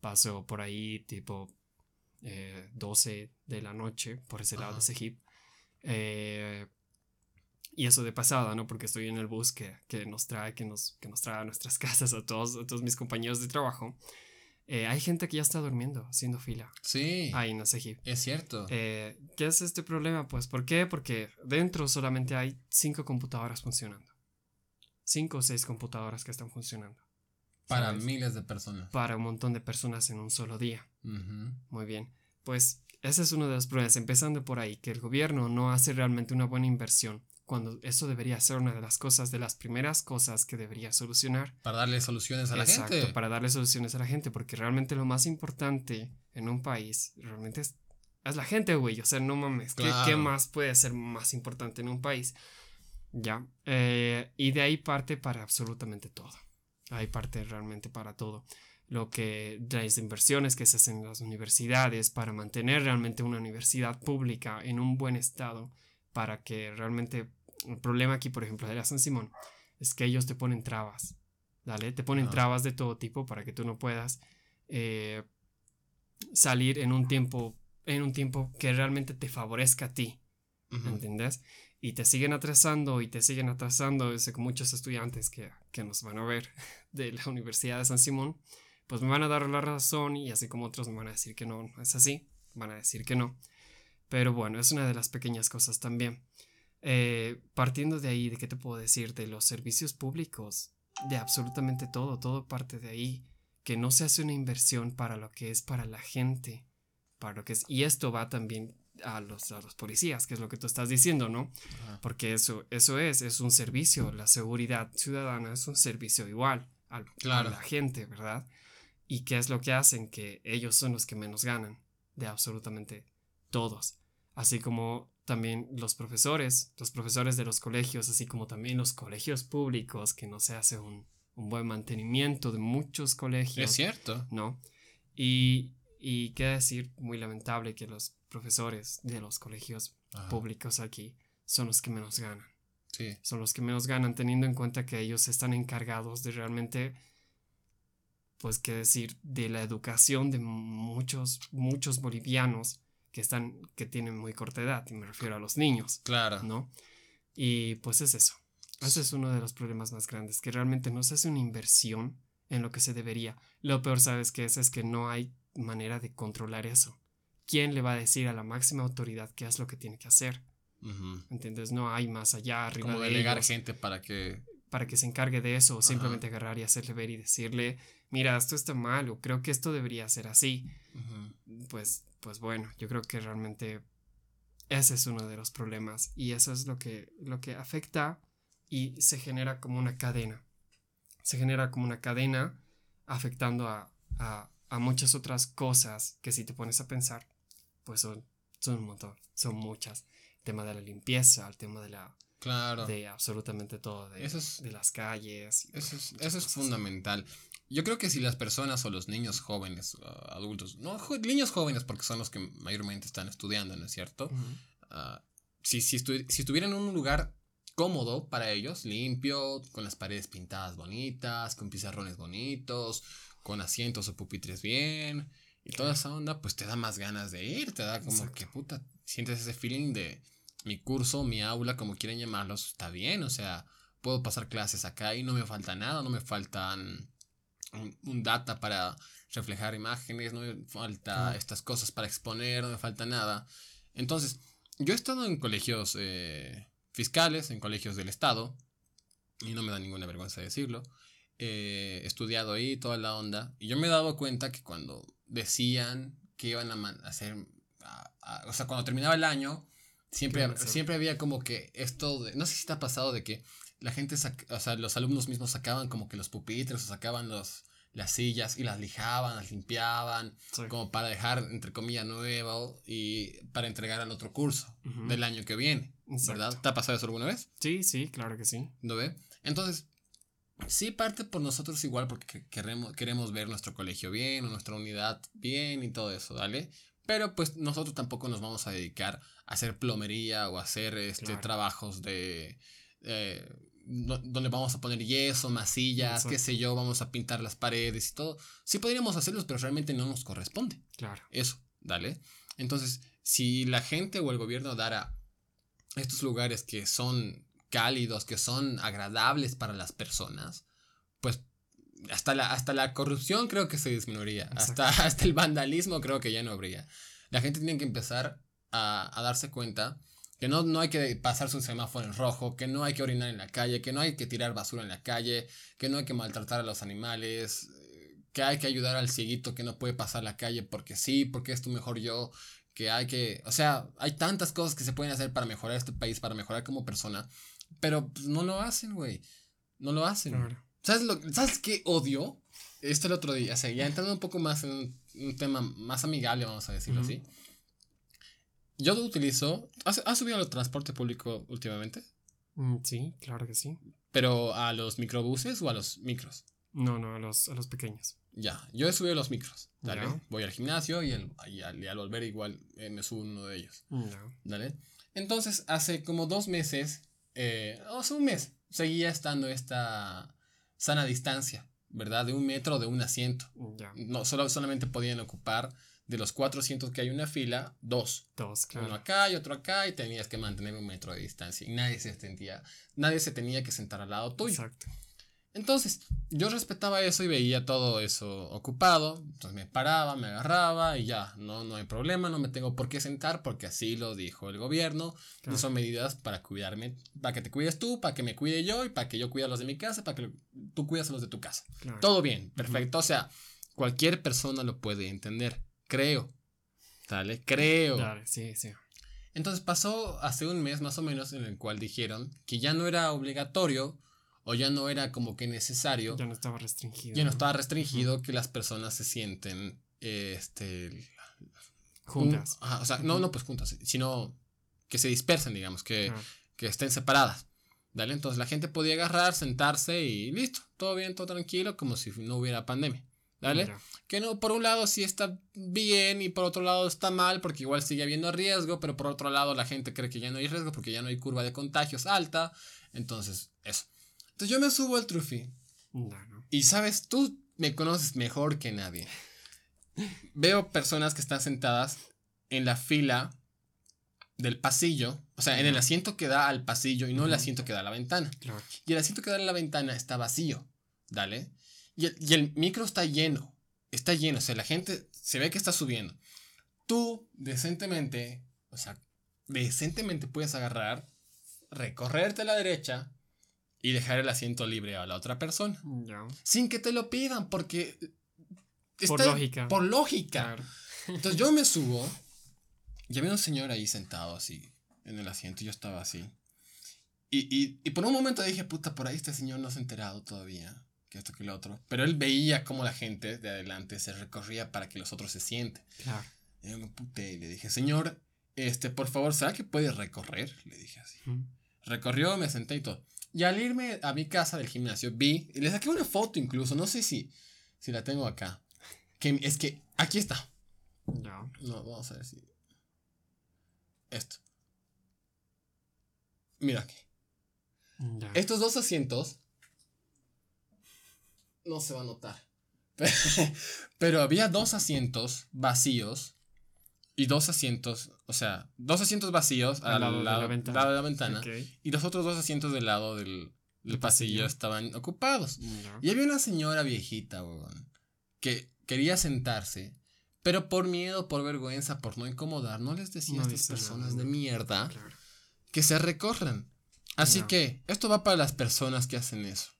paso por ahí tipo eh, 12 de la noche, por ese lado de Ajá. hip. Eh, y eso de pasada, ¿no? Porque estoy en el bus que, que nos trae, que nos, que nos trae a nuestras casas a todos, a todos mis compañeros de trabajo. Eh, hay gente que ya está durmiendo, haciendo fila. Sí, Ahí en ese hip. es cierto. Eh, ¿Qué es este problema? Pues, ¿por qué? Porque dentro solamente hay cinco computadoras funcionando. Cinco o seis computadoras que están funcionando. Para ¿sabes? miles de personas. Para un montón de personas en un solo día. Muy bien. Pues ese es uno de los problemas, empezando por ahí, que el gobierno no hace realmente una buena inversión, cuando eso debería ser una de las cosas, de las primeras cosas que debería solucionar. Para darle soluciones a la Exacto, gente. para darle soluciones a la gente, porque realmente lo más importante en un país realmente es, es la gente, güey. O sea, no mames, ¿qué, Claro. qué más puede ser más importante en un país? Ya, eh, y de ahí parte para absolutamente todo. Ahí parte realmente para todo. Lo que las inversiones que se hacen en las universidades para mantener realmente una universidad pública en un buen estado, para que realmente el problema aquí, por ejemplo, de la San Simón, es que ellos te ponen trabas. ¿Dale? Te ponen Ajá. trabas de todo tipo para que tú no puedas eh, salir en un tiempo en un tiempo que realmente te favorezca a ti. Ujú. ¿entendés? Y te siguen atrasando y te siguen atrasando. Sé que muchos estudiantes que, que nos van a ver de la Universidad de San Simón, pues me van a dar la razón y así como otros me van a decir que no, no es así, van a decir que no. Pero bueno, es una de las pequeñas cosas también. Eh, partiendo de ahí, ¿de qué te puedo decir? De los servicios públicos, de absolutamente todo, todo parte de ahí, que no se hace una inversión para lo que es para la gente, para lo que es, y esto va también a los, a los policías, que es lo que tú estás diciendo, ¿no? Ajá. Porque eso, eso es, es un servicio, la seguridad ciudadana es un servicio igual al- Claro. a la gente, ¿verdad? ¿Y qué es lo que hacen? Que ellos son los que menos ganan de absolutamente todos. Así como también los profesores, los profesores de los colegios, así como también los colegios públicos, que no se hace un, un buen mantenimiento de muchos colegios. Es cierto. ¿no? Y, y qué decir, muy lamentable que los profesores de los colegios Ajá. públicos aquí son los que menos ganan. Sí. Son los que menos ganan teniendo en cuenta que ellos están encargados de realmente, pues qué decir, de la educación de muchos, muchos bolivianos que están, que tienen muy corta edad, y me refiero a los niños, Claro. ¿no? Y pues es eso. Ese es uno de los problemas más grandes, que realmente no se hace una inversión en lo que se debería. Lo peor, ¿sabes qué es? Es que no hay manera de controlar eso. ¿Quién le va a decir a la máxima autoridad qué es lo que tiene que hacer? Ujú. ¿Entiendes? No hay más allá, arriba Como de delegar ellos. gente para que para que se encargue de eso o simplemente agarrar y hacerle ver y decirle, mira, esto está mal o creo que esto debería ser así. Pues, pues bueno, yo creo que realmente ese es uno de los problemas y eso es lo que, lo que afecta y se genera como una cadena. Se genera como una cadena afectando a, a, a muchas otras cosas que si te pones a pensar, pues son, son un montón, son muchas. El tema de la limpieza, el tema de la... Claro. De absolutamente todo, de, de las calles. Eso es, eso es fundamental. Yo creo que si las personas o los niños jóvenes, adultos, no niños jóvenes porque son los que mayormente están estudiando, ¿no es cierto? Ah, si, si, si estuvieran en un lugar cómodo para ellos, limpio, con las paredes pintadas bonitas, con pizarrones bonitos, con asientos o pupitres bien y toda esa onda, pues te da más ganas de ir, te da como que puta, sientes ese feeling de mi curso, mi aula, como quieren llamarlos, está bien, o sea, puedo pasar clases acá y no me falta nada, no me faltan un, data para reflejar imágenes, no me falta estas cosas para exponer, no me falta nada. Entonces, yo he estado en colegios eh, fiscales, en colegios del Estado, y no me da ninguna vergüenza decirlo. he estudiado ahí toda la onda, y yo me he dado cuenta que cuando decían que iban a hacer, o sea, cuando terminaba el año, siempre, siempre había como que esto, de, no sé si te ha pasado de que la gente, o sea, los alumnos mismos sacaban como que los pupitres o sacaban los, las sillas y las lijaban, las limpiaban, como para dejar, entre comillas, nuevo y para entregar al otro curso del año que viene, ¿verdad? ¿Te ha pasado eso alguna vez? Sí, sí, claro que sí. ¿No ve? Entonces, sí parte por nosotros igual porque queremos, queremos ver nuestro colegio bien o nuestra unidad bien y todo eso, ¿vale? Pero pues nosotros tampoco nos vamos a dedicar a hacer plomería o a hacer este, trabajos de eh, donde vamos a poner yeso, masillas, qué sé yo, vamos a pintar las paredes y todo. Sí podríamos hacerlos, pero realmente no nos corresponde. Claro. Eso, dale. Entonces, si la gente o el gobierno dara estos lugares que son cálidos, que son agradables para las personas, pues hasta la, hasta la corrupción creo que se disminuiría. Hasta, hasta el vandalismo creo que ya no habría. La gente tiene que empezar a, a darse cuenta que no, no hay que pasarse un semáforo en rojo, que no hay que orinar en la calle, que no hay que tirar basura en la calle, que no hay que maltratar a los animales, que hay que ayudar al cieguito que no puede pasar la calle porque sí, porque es tu mejor yo, que hay que, o sea, hay tantas cosas que se pueden hacer para mejorar este país, para mejorar como persona, pero pues, no lo hacen, güey. No lo hacen. ¿Sabes, lo, ¿Sabes qué odio? Esto el otro día, o sea, ya entrando un poco más en un, tema más amigable, vamos a decirlo así. Yo lo utilizo. ¿Has, subido al transporte público últimamente? Mm, sí, claro que sí. ¿Pero a los microbuses o a los micros? No, no, a los, a los pequeños. Ya, yo he subido a los micros. Dale. Voy al gimnasio y, al, volver igual eh, me subo uno de ellos. Dale. Entonces, hace como dos meses, eh, o hace un mes, seguía estando esta sana distancia, ¿verdad? De un metro de un asiento. No, solo, solamente podían ocupar de los 400 que hay una fila, dos. Dos, claro. Uno acá y otro acá y tenías que mantener un metro de distancia y nadie se sentía, nadie se tenía que sentar al lado tuyo. Exacto. Entonces, yo respetaba eso y veía todo eso ocupado, entonces me paraba, me agarraba y ya, no, no hay problema, no me tengo por qué sentar porque así lo dijo el gobierno. Y son medidas para cuidarme, para que te cuides tú, para que me cuide yo y para que yo cuide a los de mi casa, para que tú cuides a los de tu casa. Todo bien, perfecto. O sea, cualquier persona lo puede entender. Creo. Dale, creo. Dale, sí, sí. Entonces pasó hace un mes más o menos en el cual dijeron que ya no era obligatorio o ya no era como que necesario. Ya no estaba restringido. Ya no estaba restringido que las personas se sienten este juntas. o sea, no, no pues juntas, sino que se dispersen, digamos, que, que estén separadas. ¿Dale? Entonces la gente podía agarrar, sentarse y listo, todo bien, todo tranquilo, como si no hubiera pandemia. ¿Vale? Que no, por un lado sí está bien y por otro lado está mal porque igual sigue habiendo riesgo, pero por otro lado la gente cree que ya no hay riesgo porque ya no hay curva de contagios alta. Entonces, eso. Entonces yo me subo al trufi. Y sabes, tú me conoces mejor que nadie. Veo personas que están sentadas en la fila del pasillo, o sea, en el asiento que da al pasillo y no el asiento que da a la ventana. Y el asiento que da a la ventana está vacío, ¿dale? Y el, micro está lleno. Está lleno. O sea, la gente se ve que está subiendo. Tú, decentemente, o sea, decentemente puedes agarrar, recorrerte a la derecha y dejar el asiento libre a la otra persona. Sin que te lo pidan, porque... Por lógica. Por lógica. Claro. Entonces yo me subo y había un señor ahí sentado así en el asiento y yo estaba así. Y, y, y por un momento dije, puta, por ahí este señor no se ha enterado todavía, que esto que lo otro. Pero él veía cómo la gente de adelante se recorría para que los otros se sienten. Claro. Y yo me puté y le dije, señor, este, por favor, ¿será que puede recorrer? Le dije así. Recorrió, me senté y todo. Y al irme a mi casa del gimnasio, vi, y le saqué una foto incluso, no sé si, si la tengo acá. Que es que aquí está. Ya. No, vamos a ver si. Esto. Mira aquí. Ya. Estos dos asientos. No se va a notar. Pero había dos asientos vacíos. Y dos asientos. O sea, dos asientos vacíos al, Al lado lado, de la ventana. lado de la ventana. Ok. Y los otros dos asientos del lado del, del pasillo pasillo. estaban ocupados. Y había una señora viejita, weón, que quería sentarse, pero por miedo, por vergüenza, por no incomodar, no les decía No a estas personas nada, de mierda Claro. que se recorran. Así que esto va para las personas que hacen eso.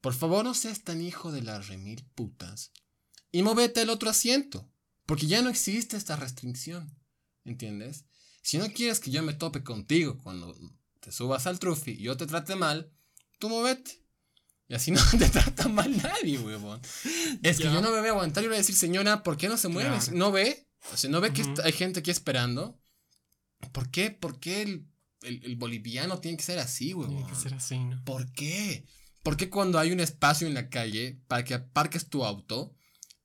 Por favor, no seas tan hijo de las remil putas y movete al otro asiento, porque ya no existe esta restricción. ¿Entiendes? Si no quieres que yo me tope contigo cuando te subas al trufi y yo te trate mal, tú movete. Y así no te trata mal nadie, huevón. Es que yo no me voy a aguantar y voy a decir, señora, ¿por qué no se mueve? Claro. ¿No ve? O sea, ¿no ve que hay gente aquí esperando? ¿Por qué? ¿Por qué el, el- el boliviano tiene que ser así, huevón? Tiene que ser así, ¿no? ¿Por qué? ¿Por qué cuando hay un espacio en la calle para que aparques tu auto,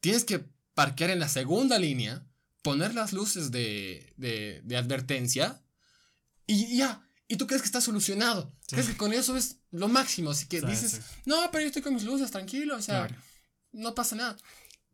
tienes que parquear en la segunda línea, poner las luces de, de, de advertencia y ya? ¿Y tú crees que está solucionado? Sí. ¿Crees que con eso es lo máximo? Así que Sí, dices, sí. no, pero yo estoy con mis luces, tranquilo, o sea, Claro. no pasa nada.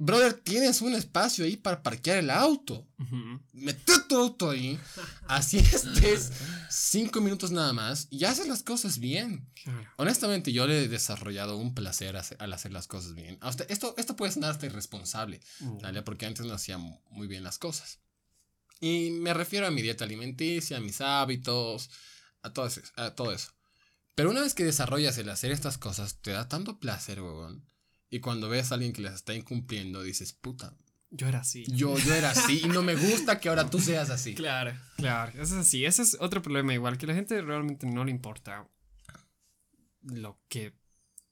Brother, tienes un espacio ahí para parquear el auto. Ujú. Mete tu auto ahí, así estés cinco minutos nada más y haces las cosas bien. Claro. Honestamente, yo le he desarrollado un placer hace- al hacer las cosas bien. Hasta esto, esto puede sonar hasta irresponsable, Ya. ¿vale? Porque antes no hacía mu- muy bien las cosas. Y me refiero a mi dieta alimenticia, a mis hábitos, a todo eso. A todo eso. Pero una vez que desarrollas el hacer estas cosas, te da tanto placer, huevón. Y cuando ves a alguien que las está incumpliendo, dices, puta, Yo era así. yo, yo era así y no me gusta que ahora tú seas así. Claro, claro, eso es así. Ese es otro problema igual, que la gente realmente no le importa lo que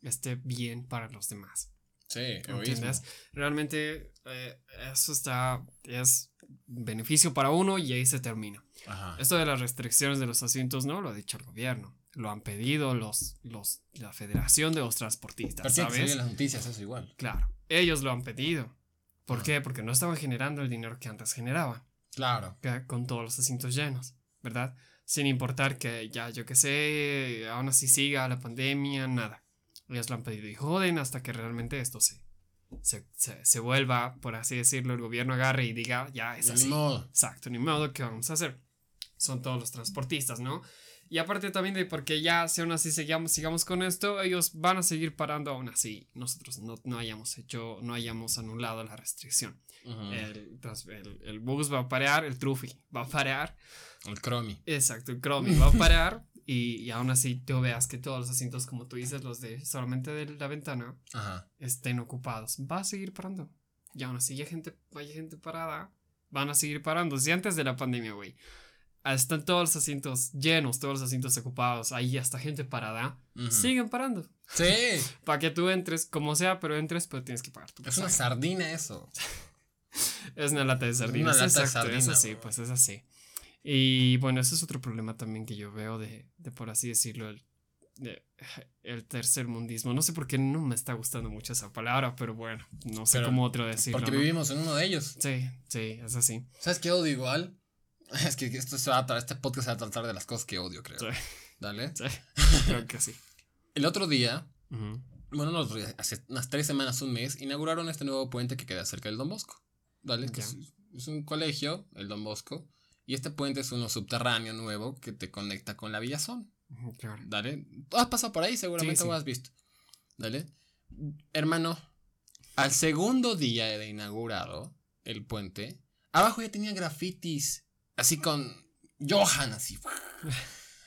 esté bien para los demás. Sí. ¿Entiendes? Realmente eh, eso está, es beneficio para uno y ahí se termina. Ajá. Esto de las restricciones de los asientos no lo ha dicho el gobierno. Lo han pedido los, los, la Federación de los Transportistas, Pero que ¿sabes? en las noticias eso igual. Claro, ellos lo han pedido. ¿Por Ah. qué? Porque no estaban generando el dinero que antes generaban. Claro. con todos los asientos llenos, ¿verdad? Sin importar que ya, yo que sé, aún así siga la pandemia, nada. Ellos lo han pedido y joden hasta que realmente esto se, se, se, se vuelva, por así decirlo, el gobierno agarre y diga, ya es así. ni modo. Exacto, ni modo, ¿qué vamos a hacer? Son todos los transportistas, ¿no? Y aparte también de porque ya si aún así sigamos, sigamos con esto, ellos van a seguir parando aún así. Nosotros no, no hayamos hecho, no hayamos anulado la restricción. Ujú. El, trans- el, el bus va a parar, el trufi va a parar. El cromi. Exacto, el Chromie va a parar. Y, y aún así tú veas que todos los asientos, como tú dices, los de solamente de la ventana, Ajá. estén ocupados. Va a seguir parando. Y aún así hay gente, hay gente parada. Van a seguir parando. Si antes de la pandemia, güey. Están todos los asientos llenos, todos los asientos ocupados. Ahí hasta gente parada. Ujú. Siguen parando. Sí. Para que tú entres, como sea, pero entres, pero tienes que pagar tu Es una sardina eso. Es una lata de sardinas. Una lata de exacto, es sardina, así, weón. pues es así. Y bueno, ese es otro problema también que yo veo de, de por así decirlo, el, de- el tercer mundismo. No sé por qué no me está gustando mucho esa palabra, pero bueno, no sé Pero- cómo otro decirlo. Porque ¿no? vivimos en uno de ellos. Sí, sí, es así. ¿Sabes qué odio igual? Es que esto se va a este podcast se va a tratar de las cosas que odio, creo. Sí. Dale. Sí, creo que sí. El otro día, Ujú. bueno, no hace unas tres semanas, un mes, inauguraron este nuevo puente que queda cerca del Don Bosco. Dale, que Ya. es, es un colegio, el Don Bosco. Y este puente es uno subterráneo nuevo que te conecta con la Villazón. Claro. Dale. Has pasado por ahí, seguramente Sí, sí. lo has visto. Dale. Hermano, al segundo día de inaugurado el puente, abajo ya tenía grafitis, así con Johan, así.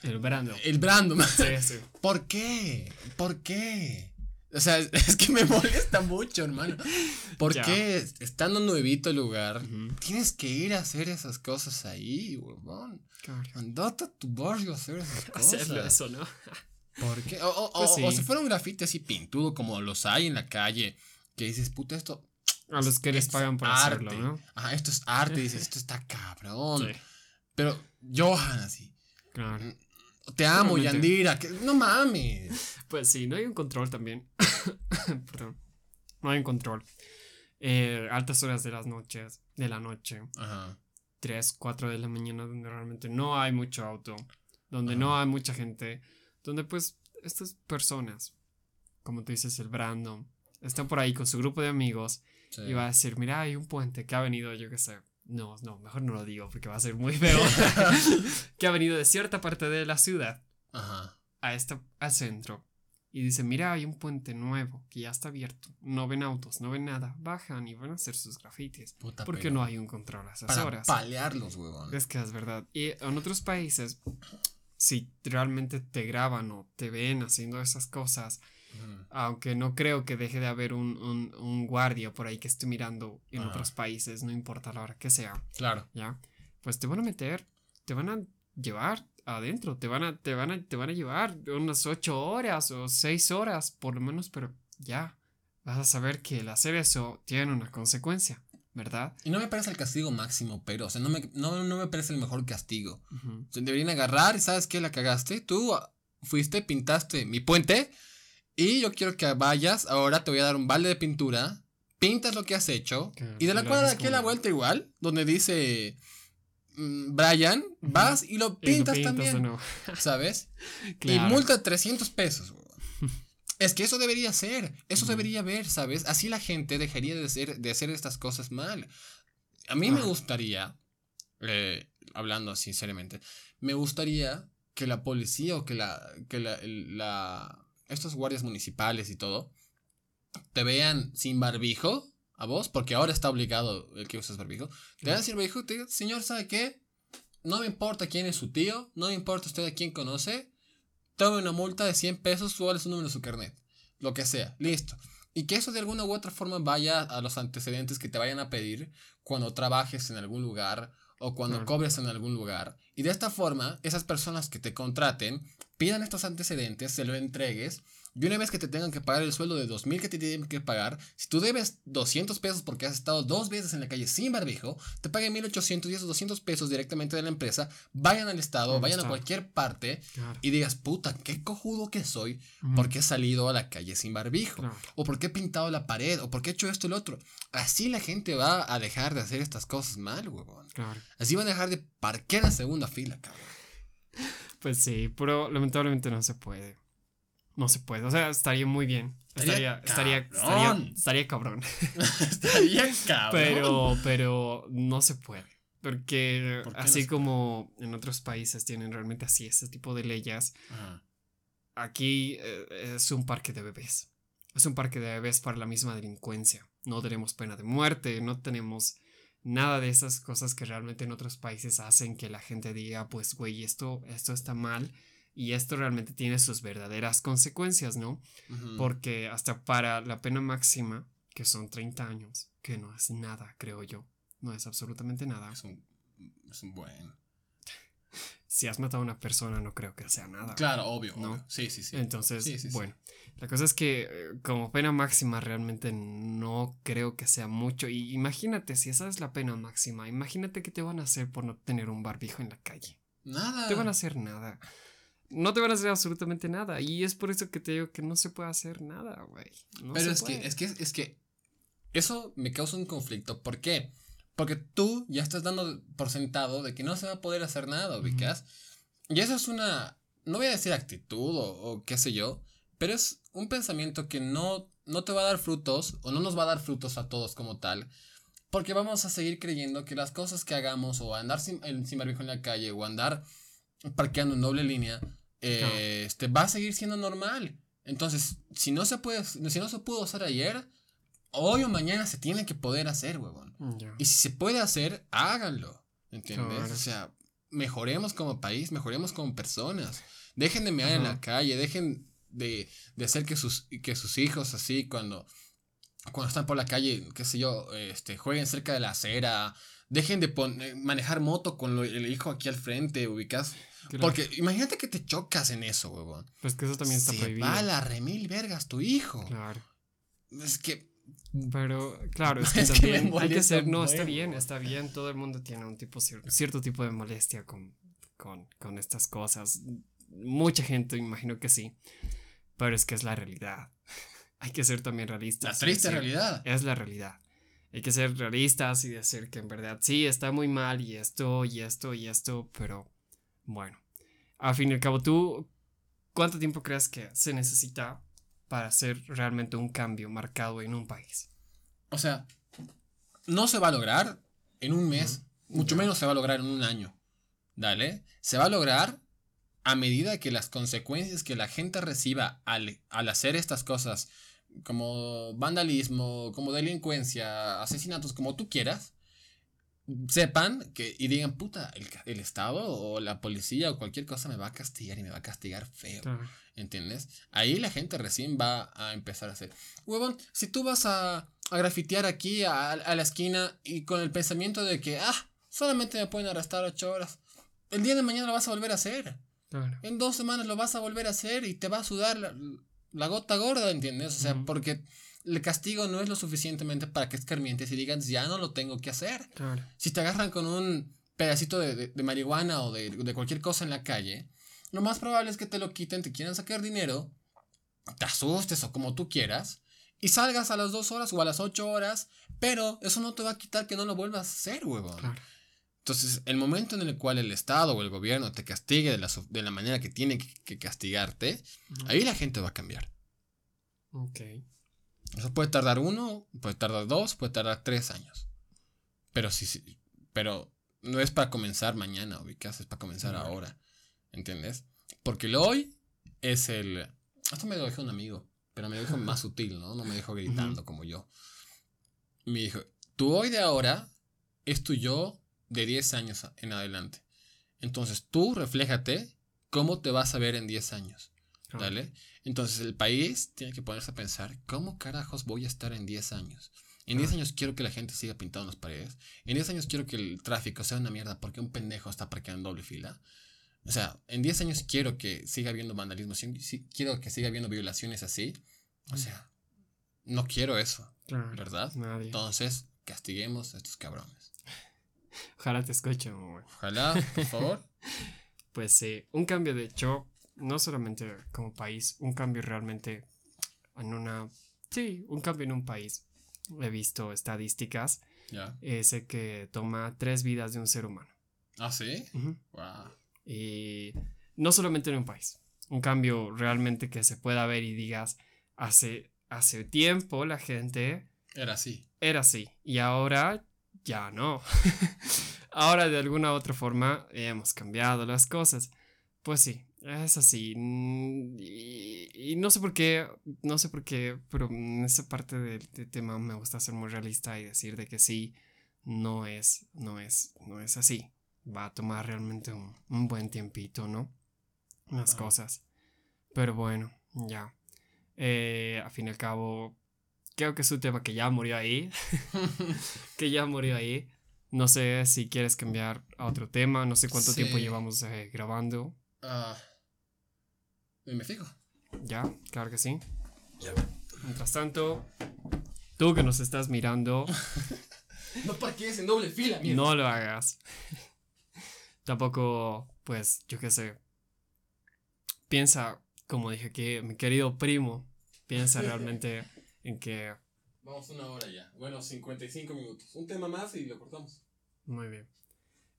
El Brando. El Brando. Sí, sí. ¿Por qué? ¿Por qué? O sea, es que me molesta mucho, hermano. ¿Por Ya. qué, estando nuevito el lugar, tienes que ir a hacer esas cosas ahí, huevón? Claro. Andate a tu barrio a hacer esas cosas. Hacerlo eso, ¿no? ¿Por qué? O, o- Pues o- sí. o si fuera un grafite así pintudo como los hay en la calle, que dices, puta, esto. A los que les pagan por arte. hacerlo, ¿no? Ajá, esto es arte, dices, esto está cabrón. Sí, Pero Johan, así. claro. Te amo. Yandira. que- no mames. Pues sí, no hay un control también. Perdón. No hay un control. Eh, altas horas de las noches, de la noche, Ajá. 3, 4 de la mañana, donde realmente no hay mucho auto, donde no hay mucha gente, donde pues estas personas, como tú dices, el Brandon, están por ahí con su grupo de amigos sí. y va a decir, mira, hay un puente que ha venido, yo qué sé. No, no, mejor no lo digo porque va a ser muy feo. que ha venido de cierta parte de la ciudad Ajá. a esta, al centro y dice, mira, hay un puente nuevo que ya está abierto. No ven autos, no ven nada. Bajan y van a hacer sus grafitis. Puta, Porque no hay un control a esas Para horas. palearlos, huevón. Es que es verdad. Y en otros países, si realmente te graban o te ven haciendo esas cosas, Aunque no creo que deje de haber un, un- un guardia por ahí que esté mirando en Ajá. otros países, no importa la hora que sea, Claro. ¿ya? Pues te van a meter, te van a llevar adentro, te van a, te van a, te van a llevar unas ocho horas o seis horas, por lo menos, pero ya, vas a saber que el hacer eso tiene una consecuencia, ¿verdad? Y no me parece el castigo máximo, pero, o sea, no me, no, no me parece el mejor castigo. Ujú. O sea, deberían agarrar y ¿sabes qué? La cagaste. Tú ah, fuiste, pintaste mi puente. Y yo quiero que vayas. Ahora te voy a dar un balde de pintura. Pintas lo que has hecho. Y de la cuadra de aquí a la vuelta igual. Donde dice mm, Brian. Vas y lo Y lo pintas, también. ¿Sabes? Claro. Y multa de 300 pesos. Es que eso debería ser, eso debería ver, ¿sabes? Así la gente dejaría de hacer, de hacer estas cosas mal. A mí me gustaría, eh, hablando sinceramente, me gustaría que la policía o que la, que la- estos guardias municipales y todo, te vean sin barbijo a vos, porque ahora está obligado el que uses barbijo, te vean sin barbijo y te digan, señor, ¿sabe qué? No me importa quién es su tío, no me importa usted a quién conoce, tome una multa de 100 pesos, súbale su número de su carnet. Lo que sea, listo. Y que eso de alguna u otra forma vaya a los antecedentes que te vayan a pedir cuando trabajes en algún lugar o cuando Claro. cobres en algún lugar. Y de esta forma, esas personas que te contraten pidan estos antecedentes, se lo entregues. Y una vez que te tengan que pagar el sueldo de 2000 que te tienen que pagar, si tú debes 200 pesos porque has estado dos veces en la calle sin barbijo, te paguen 1800 y esos 200 pesos directamente de la empresa vayan al Estado, vayan a cualquier parte Claro. y digas, puta, qué cojudo que soy porque he salido a la calle sin barbijo, Claro. o porque he pintado la pared, o porque he hecho esto y lo otro. Así la gente va a dejar de hacer estas cosas mal, huevón. Claro. Así van a dejar de parquear a segunda fila, cabrón. Pues sí, pero lamentablemente no se puede. No se puede. O sea, estaría muy bien. Estaría Estaría, estaría, cabrón. estaría, estaría cabrón. Estaría cabrón. Pero, pero no se puede. Porque ¿Por qué no así se como en otros países tienen realmente así ese tipo de leyes, Ajá. aquí eh, es un parque de bebés. Es un parque de bebés para la misma delincuencia. No tenemos pena de muerte, no tenemos nada de esas cosas que realmente en otros países hacen que la gente diga, pues, güey, esto, esto está mal y esto realmente tiene sus verdaderas consecuencias, ¿no? Porque hasta para la pena máxima, que son 30 años, que no es nada, creo yo, no es absolutamente nada. Es un, es un buen. Si has matado a una persona, no creo que sea nada. Claro, obvio. ¿No? obvio. Sí, sí, sí. Entonces, Sí, sí, sí. bueno, la cosa es que eh, como pena máxima realmente no creo que sea mucho. Y imagínate, si esa es la pena máxima, imagínate qué te van a hacer por no tener un barbijo en la calle. Nada. No te van a hacer nada. No te van a hacer absolutamente nada. Y es por eso que te digo que no se puede hacer nada, güey. No Pero es puede. que, es que, es que eso me causa un conflicto. ¿Por qué? Porque tú ya estás dando por sentado de que no se va a poder hacer nada, ubicas. Y eso es una, no voy a decir actitud o, o qué sé yo, pero es un pensamiento que no, no te va a dar frutos o no nos va a dar frutos a todos como tal. Porque vamos a seguir creyendo que las cosas que hagamos o andar sin, sin barbijo en la calle o andar parqueando en doble línea, eh, este, va a seguir siendo normal. Entonces, si no se puede, si no se pudo hacer ayer, hoy o mañana se tiene que poder hacer, huevón. Ya. Y si se puede hacer, háganlo. ¿Entiendes? Claro. O sea, mejoremos como país, mejoremos como personas. Dejen de mirar en la calle, dejen de, de hacer que sus, que sus hijos así cuando, cuando están por la calle, qué sé yo, este, jueguen cerca de la acera. Dejen de manejar moto con el hijo aquí al frente, ubicas. Porque imagínate que te chocas en eso, huevón. Pues que eso también está Se prohibido. Va a la remil vergas tu hijo. Claro. Es que. Pero, claro, es que también hay que ser. No, está bien, está bien. Todo el mundo tiene un tipo, cierto tipo de molestia con, con, con estas cosas. Mucha gente, imagino que sí. Pero es que es la realidad. hay que ser también realistas. La triste realidad. Es la realidad. Hay que ser realistas y decir que en verdad sí, está muy mal y esto y esto y esto, pero bueno. A fin y al cabo, ¿tú cuánto tiempo crees que se necesita para hacer realmente un cambio marcado en un país? O sea, no se va a lograr en un mes, mucho menos se va a lograr en un año. Dale, se va a lograr a medida que las consecuencias que la gente reciba al, al hacer estas cosas como vandalismo, como delincuencia, asesinatos, como tú quieras, sepan que y digan, puta, el, Estado o la policía o cualquier cosa me va a castigar y me va a castigar feo. ¿Entiendes? Ahí la gente recién va a empezar a hacer. Huevón, si tú vas a, a grafitear aquí a, la esquina y con el pensamiento de que, ah, solamente me pueden arrestar ocho horas, el día de mañana lo vas a volver a hacer. En dos semanas lo vas a volver a hacer y te va a sudar la, la gota gorda, ¿entiendes? O sea, porque el castigo no es lo suficientemente para que escarmientes y digas, ya no lo tengo que hacer. Claro. Si te agarran con un pedacito de, de, marihuana o de, de, cualquier cosa en la calle, lo más probable es que te lo quiten, te quieran sacar dinero, te asustes o como tú quieras, y salgas a las dos horas o a las ocho horas, pero eso no te va a quitar que no lo vuelvas a hacer, huevón. Claro. Entonces, el momento en el cual el Estado o el gobierno te castigue de la, de la manera que tiene que, castigarte, ahí la gente va a cambiar. Ok. Eso puede tardar uno, puede tardar dos, puede tardar tres años. Pero sí, sí pero no es para comenzar mañana, ubicas, es para comenzar ahora. ¿Entiendes? Porque el hoy es el. Esto me lo dijo un amigo, pero me lo dijo más sutil, ¿no? No me dijo gritando como yo. Me dijo: Tu hoy de ahora es tu yo de 10 años en adelante. Entonces tú refléjate cómo te vas a ver en 10 años. Entonces el país tiene que ponerse a pensar, ¿cómo carajos voy a estar en 10 años? En 10 años quiero que la gente siga pintando las paredes. En 10 años quiero que el tráfico sea una mierda porque un pendejo está parqueando en doble fila. O sea, en 10 años quiero que siga habiendo vandalismo, quiero que siga habiendo violaciones así. O sea, no quiero eso, ¿verdad? Entonces, castiguemos a estos cabrones. Ojalá te escuchen, Ojalá, por favor. pues sí, un cambio de hecho, no solamente como país, un cambio realmente en una... Sí, un cambio en un país. He visto estadísticas. Ya. Ese que toma tres vidas de un ser humano. ¿Ah, sí? Wow. Y no solamente en un país. Un cambio realmente que se pueda ver y digas, hace, hace tiempo la gente... Era así. Era así. Y ahora ya no. Ahora de alguna u otra forma hemos cambiado las cosas. Pues sí, es así. Mm, y, no sé por qué, no sé por qué, pero en esa parte del, tema me gusta ser muy realista y decir de que sí, no es, no es, no es así. Va a tomar realmente un, buen tiempito, ¿no? Las cosas. Pero bueno, ya. Eh, a fin y al cabo, creo que es un tema que ya murió ahí. que ya murió ahí. No sé si quieres cambiar a otro tema. No sé cuánto tiempo llevamos eh, grabando. Me fijo. Ya, claro que sí. Mientras tanto, tú que nos estás mirando. no parques en doble fila, No lo hagas. Tampoco, pues, yo qué sé. Piensa, como dije que mi querido primo, piensa realmente en que... Vamos una hora ya. Bueno, 55 minutos. Un tema más y lo cortamos. Muy bien.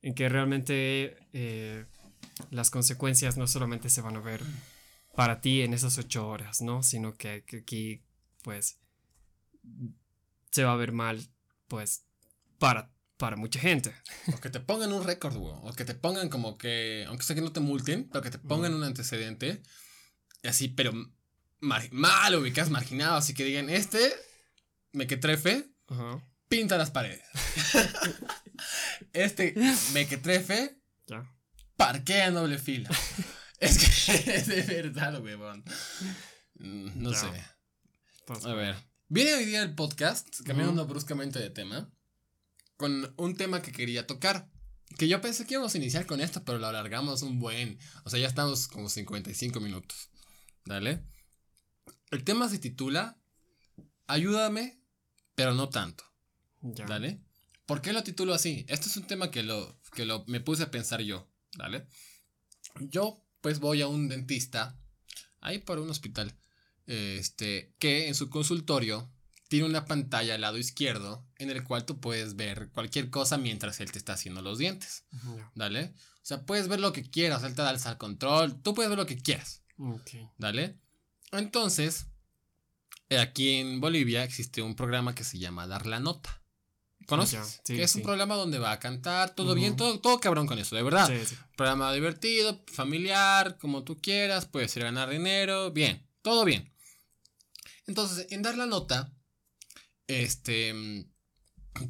En que realmente eh, las consecuencias no solamente se van a ver para ti en esas ocho horas, ¿no? Sino que, aquí, pues, se va a ver mal, pues, para, para mucha gente. O que te pongan un récord, O que te pongan como que, aunque sea que no te multen, pero que te pongan un antecedente. Así, pero mal ubicas, marginado, así que digan, este mequetrefe pinta las paredes. este mequetrefe parquea en doble fila. Es que es de verdad, weón. No Ya. sé. Pues, A ver. Viene hoy día el podcast, cambiando bruscamente de tema, con un tema que quería tocar. Que yo pensé que íbamos a iniciar con esto, pero lo alargamos un buen. O sea, ya estamos como 55 minutos. Dale. El tema se titula Ayúdame, pero no tanto. ya. ¿Dale? ¿Por qué lo titulo así? Este es un tema que lo, que lo me puse a pensar yo. ¿Dale? Yo, pues, voy a un dentista, ahí por un hospital, este, que en su consultorio tiene una pantalla al lado izquierdo en el cual tú puedes ver cualquier cosa mientras él te está haciendo los dientes. ¿Dale? O sea, puedes ver lo que quieras, él te da el control, tú puedes ver lo que quieras. ¿Dale? Entonces, aquí en Bolivia existe un programa que se llama Dar la Nota. ¿Conoces? Sí, que es sí. un programa donde va a cantar, todo Ujú. bien, todo, todo cabrón con eso, de verdad. Sí, sí. Programa divertido, familiar, como tú quieras, puedes ir a ganar dinero, bien, todo bien. Entonces, en Dar la Nota, este,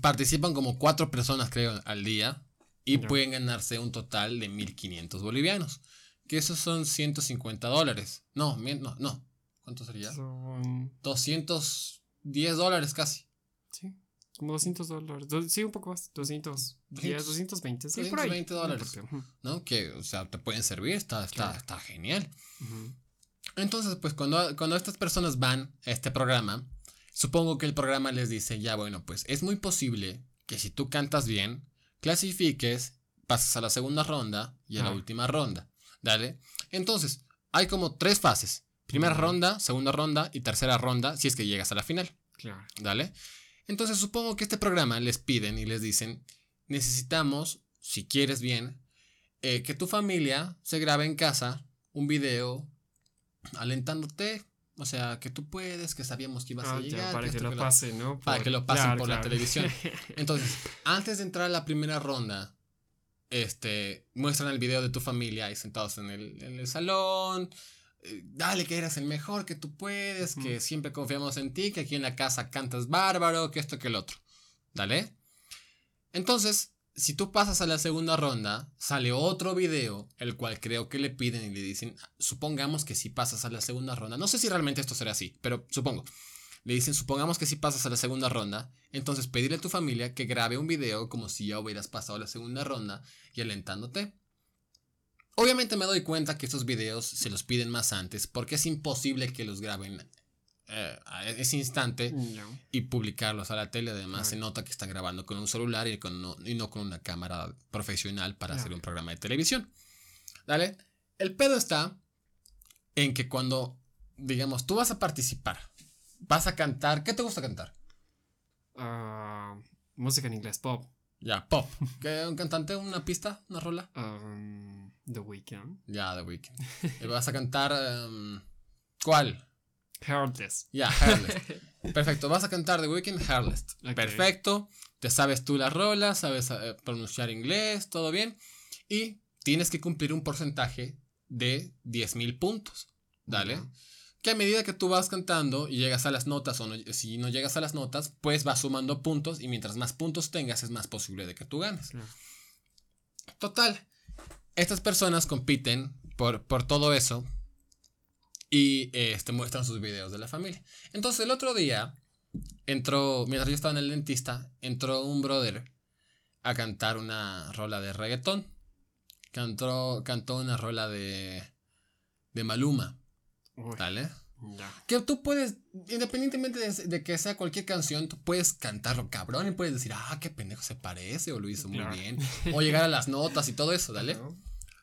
participan como cuatro personas, creo, al día y Ya. pueden ganarse un total de 1500 bolivianos, que esos son 150 dólares. No, no, no. ¿Cuánto sería? Son. 210 dólares casi. Como 200 dólares. Do- Sí, un poco más. 210, 220. Sí, por ahí. 220 dólares. No. Que, o sea, te pueden servir, está, está, Claro. está genial. Entonces, pues cuando, cuando estas personas van a este programa, supongo que el programa les dice, ya bueno, pues es muy posible que si tú cantas bien, clasifiques, pases a la segunda ronda y a la última ronda. ¿Dale? Entonces, hay como tres fases. Primera ronda, segunda ronda y tercera ronda si es que llegas a la final. Claro. ¿Dale? Entonces supongo que este programa les piden y les dicen, necesitamos, si quieres bien, eh, que tu familia se grabe en casa un video alentándote, o sea, que tú puedes, que sabíamos que ibas Ah, a ya, llegar. para que lo que pase, ¿no? para Por- que lo pasen claro, por la televisión. Entonces, antes de entrar a la primera ronda, este, muestran el video de tu familia ahí sentados en el, en el salón. Eh, Dale que eres el mejor, que tú puedes, que siempre confiamos en ti, que aquí en la casa cantas bárbaro, que esto, que el otro. Dale. Entonces, si tú pasas a la segunda ronda, sale otro video, el cual creo que le piden y le dicen, supongamos que si pasas a la segunda ronda, no sé si realmente esto será así, pero supongo. Le dicen, supongamos que si pasas a la segunda ronda, entonces pedirle a tu familia que grabe un video como si ya hubieras pasado a la segunda ronda y alentándote. Obviamente me doy cuenta que estos videos se los piden más antes porque es imposible que los graben eh, a ese instante y publicarlos a la tele. Además, se nota que están grabando con un celular y, con no, y no con una cámara profesional para hacer un programa de televisión. ¿Dale? El pedo está en que cuando, digamos, tú vas a participar, vas a cantar. ¿Qué te gusta cantar? Ah, música en inglés, pop. Ya, pop. ¿Qué, ¿Un cantante? ¿Una pista? ¿Una rola? Um, The Weeknd. Ya, The Weeknd. Vas a cantar. em, ¿Cuál? Heartless. Ya, Hairless. Perfecto, vas a cantar The Weeknd Hairless. Ok. Perfecto, te sabes tú la rola, sabes eh, pronunciar inglés, todo bien. Y tienes que cumplir un porcentaje de 10.000 puntos. Dale. Que a medida que tú vas cantando y llegas a las notas o no- si no llegas a las notas, pues vas sumando puntos y mientras más puntos tengas es más posible de que tú ganes. Total, estas personas compiten por, por todo eso y este, muestran sus videos de la familia. Entonces el otro día entró, mientras yo estaba en el dentista, entró un brother a cantar una rola de reggaetón. Cantó, cantó una rola de, de Maluma, Uy, ¿vale? Ya. Que tú puedes, independientemente de, de que sea cualquier canción, tú puedes cantarlo cabrón y puedes decir, ah, qué pendejo se parece o lo hizo muy bien. O llegar a las notas y todo eso, ¿dale?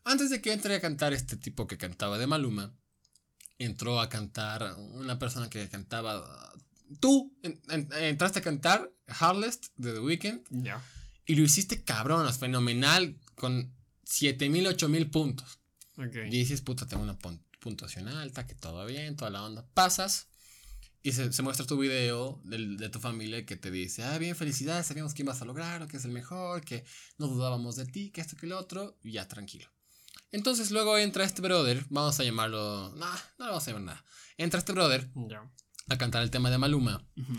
Antes de que entre a cantar este tipo que cantaba de Maluma, entró a cantar una persona que cantaba. Tú en- en- entraste a cantar Heartless de The Weeknd Ya. y lo hiciste cabrón, es fenomenal, con 7000, 8000 puntos. Ok. Y dices, puta, tengo una puntuación alta, que todo bien, toda la onda. Pasas y se, se muestra tu video del- de, tu familia que te dice, ah, bien, felicidades, sabíamos que ibas a lograr, que es el mejor, que no dudábamos de ti, que esto, que lo otro, y ya tranquilo. Entonces luego entra este brother, vamos a llamarlo, no, no le vamos a llamar nada. Entra este brother Ya. a cantar el tema de Maluma Ujú.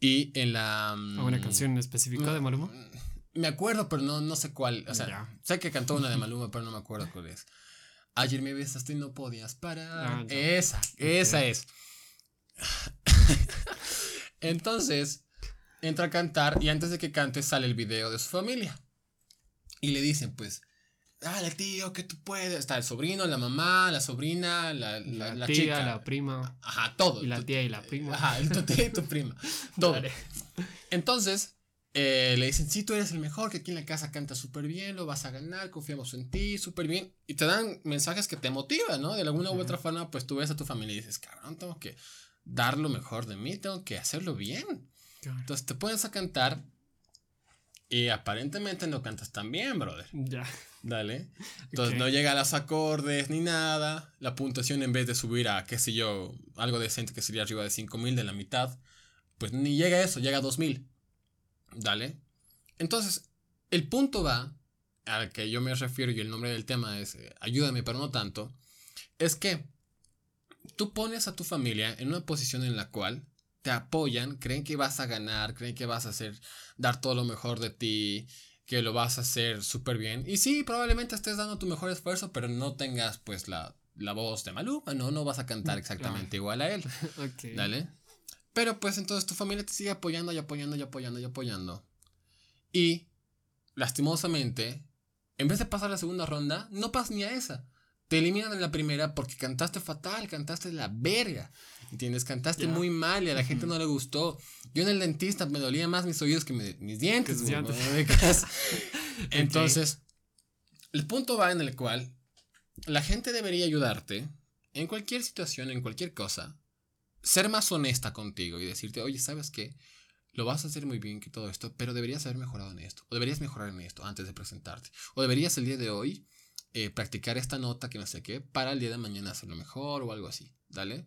y en la... ¿Alguna mm, canción específica de Maluma? Me acuerdo, pero no, no sé cuál. O sea, Ya. sé que cantó una de Maluma, pero no me acuerdo cuál es. Ayer me besaste y no podías parar. Ah, esa, esa es. Entonces, entra a cantar y antes de que cante sale el video de su familia. Y le dicen, pues, dale tío, que tú puedes. Está el sobrino, la mamá, la sobrina, la, la, La, la tía, chica. la prima. Ajá, todo. Y la tía y la prima. Ajá, tu tía y tu prima. Todo. Entonces, eh, le dicen, sí, tú eres el mejor, que aquí en la casa canta súper bien, lo vas a ganar, confiamos en ti, súper bien. Y te dan mensajes que te motivan, ¿no? De alguna u otra forma, pues tú ves a tu familia y dices, cabrón, tengo que dar lo mejor de mí, tengo que hacerlo bien. Claro. Entonces te pones a cantar y aparentemente no cantas tan bien, brother. Ya. Dale. Entonces no llega a los acordes ni nada. La puntuación en vez de subir a, qué sé yo, algo decente que sería arriba de 5000 de la mitad, pues ni llega a eso, llega a 2000. Dale. Entonces, el punto va al que yo me refiero y el nombre del tema es eh, ayúdame, pero no tanto. Es que tú pones a tu familia en una posición en la cual te apoyan, creen que vas a ganar, creen que vas a hacer, dar todo lo mejor de ti, que lo vas a hacer súper bien. Y sí, probablemente estés dando tu mejor esfuerzo, pero no tengas pues la, la voz de Maluma, no, no vas a cantar exactamente igual a él. Ok. Dale. Pero pues entonces tu familia te sigue apoyando y apoyando y apoyando y apoyando. Y, lastimosamente, en vez de pasar la segunda ronda, no pasas ni a esa. Te eliminan en la primera porque cantaste fatal, cantaste la verga. ¿Entiendes? Cantaste muy mal y a la gente no le gustó. Yo en el dentista me dolía más mis oídos que mi- mis dientes. Entonces, el punto va en el cual la gente debería ayudarte en cualquier situación, en cualquier cosa, ser más honesta contigo y decirte, oye, ¿sabes qué? Lo vas a hacer muy bien que todo esto, pero deberías haber mejorado en esto, o deberías mejorar en esto antes de presentarte, o deberías el día de hoy eh, practicar esta nota que no sé qué, para el día de mañana hacerlo mejor o algo así, ¿dale?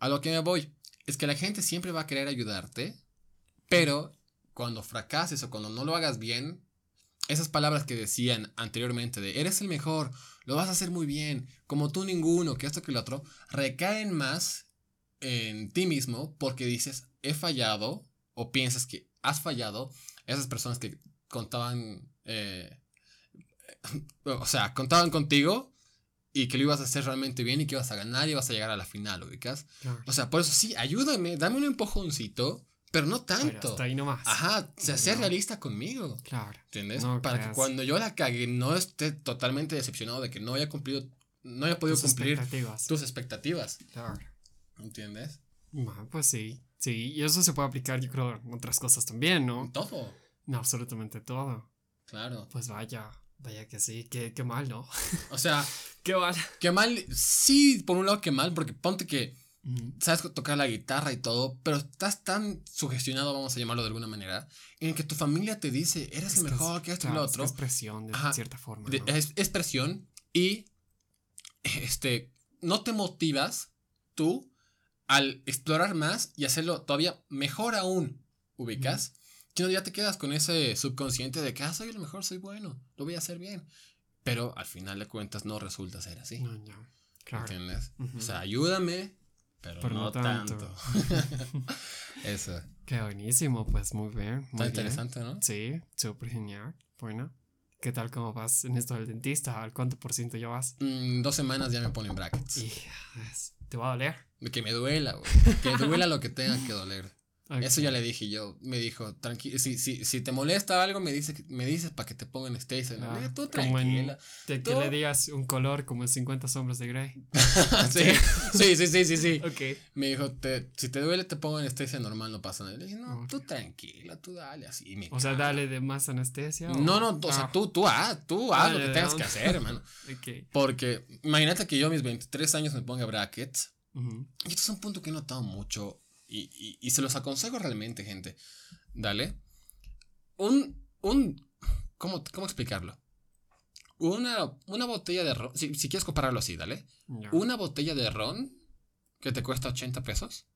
A lo que me voy, es que la gente siempre va a querer ayudarte, pero cuando fracases o cuando no lo hagas bien, esas palabras que decían anteriormente de eres el mejor, lo vas a hacer muy bien, como tú ninguno, que esto que lo otro, recaen más en ti mismo porque dices he fallado o piensas que has fallado. Esas personas que contaban, eh, o sea, contaban contigo y que lo ibas a hacer realmente bien y que ibas a ganar y ibas a llegar a la final, ¿ubicas? Claro. O sea, por eso sí, ayúdame, dame un empujoncito, pero no Pero tanto. hasta ahí nomás. Ajá, o sea, sé No. realista conmigo. Claro. ¿Entiendes? No Para que cuando yo la cague no esté totalmente decepcionado de que no haya cumplido, no haya podido Tus cumplir expectativas. tus expectativas. Claro. ¿Entiendes? Ah, pues sí. Sí, y eso se puede aplicar, yo creo, en otras cosas también, ¿no? Todo. No, absolutamente todo. Claro. Pues vaya, vaya que sí, qué, qué mal, ¿no? O sea, Qué mal. qué mal. Sí, por un lado, qué mal, porque ponte que sabes tocar la guitarra y todo, pero estás tan sugestionado, vamos a llamarlo de alguna manera, en el que tu familia te dice, eres Es el mejor, que esto y lo otro. Es presión de Ajá. cierta forma. es, es presión y este no te motivas tú al explorar más y hacerlo todavía mejor aún ubicas que ya te quedas con ese subconsciente de que ah, soy el mejor soy bueno lo voy a hacer bien pero al final de cuentas no resulta ser así No, no. Claro. ¿entiendes? O sea ayúdame pero, Pero no, no tanto, tanto. eso Qué buenísimo, pues muy bien. Muy está bien. interesante ¿no? Sí, súper genial. Bueno, ¿qué tal cómo vas en esto del dentista? ¿Al cuánto por ciento ya vas? Mm, dos semanas ya me ponen brackets Y es- te va a doler. que me duela güey. que duela lo que tenga que doler Eso ya le dije yo. Me dijo, tranquilo, si, si, si te molesta algo, me, dice, que- me dices para que te pongan Stacy. Ah, Eh, tú como en- tranquila. De que Tú- le digas un color como en 50 sombras de Grey. sí, sí, sí, sí, sí, sí. Me dijo, te, si te duele, te pongo anestesia normal, no pasa nada. Le dije, no, tú tranquila, tú dale así. y me O sea, dale de más anestesia. o- No, no, o sea, Ah, tú, tú haz, tú haz Ah, lo que tengas que hacer, hermano. Porque imagínate que yo a mis 23 años me ponga brackets. Y esto es un punto que he notado mucho y, y- y se los aconsejo realmente, gente. Dale. Un, un, ¿cómo, cómo explicarlo? Una, una botella de ron, si, si quieres compararlo así, dale. Una botella de ron que te cuesta 80 pesos,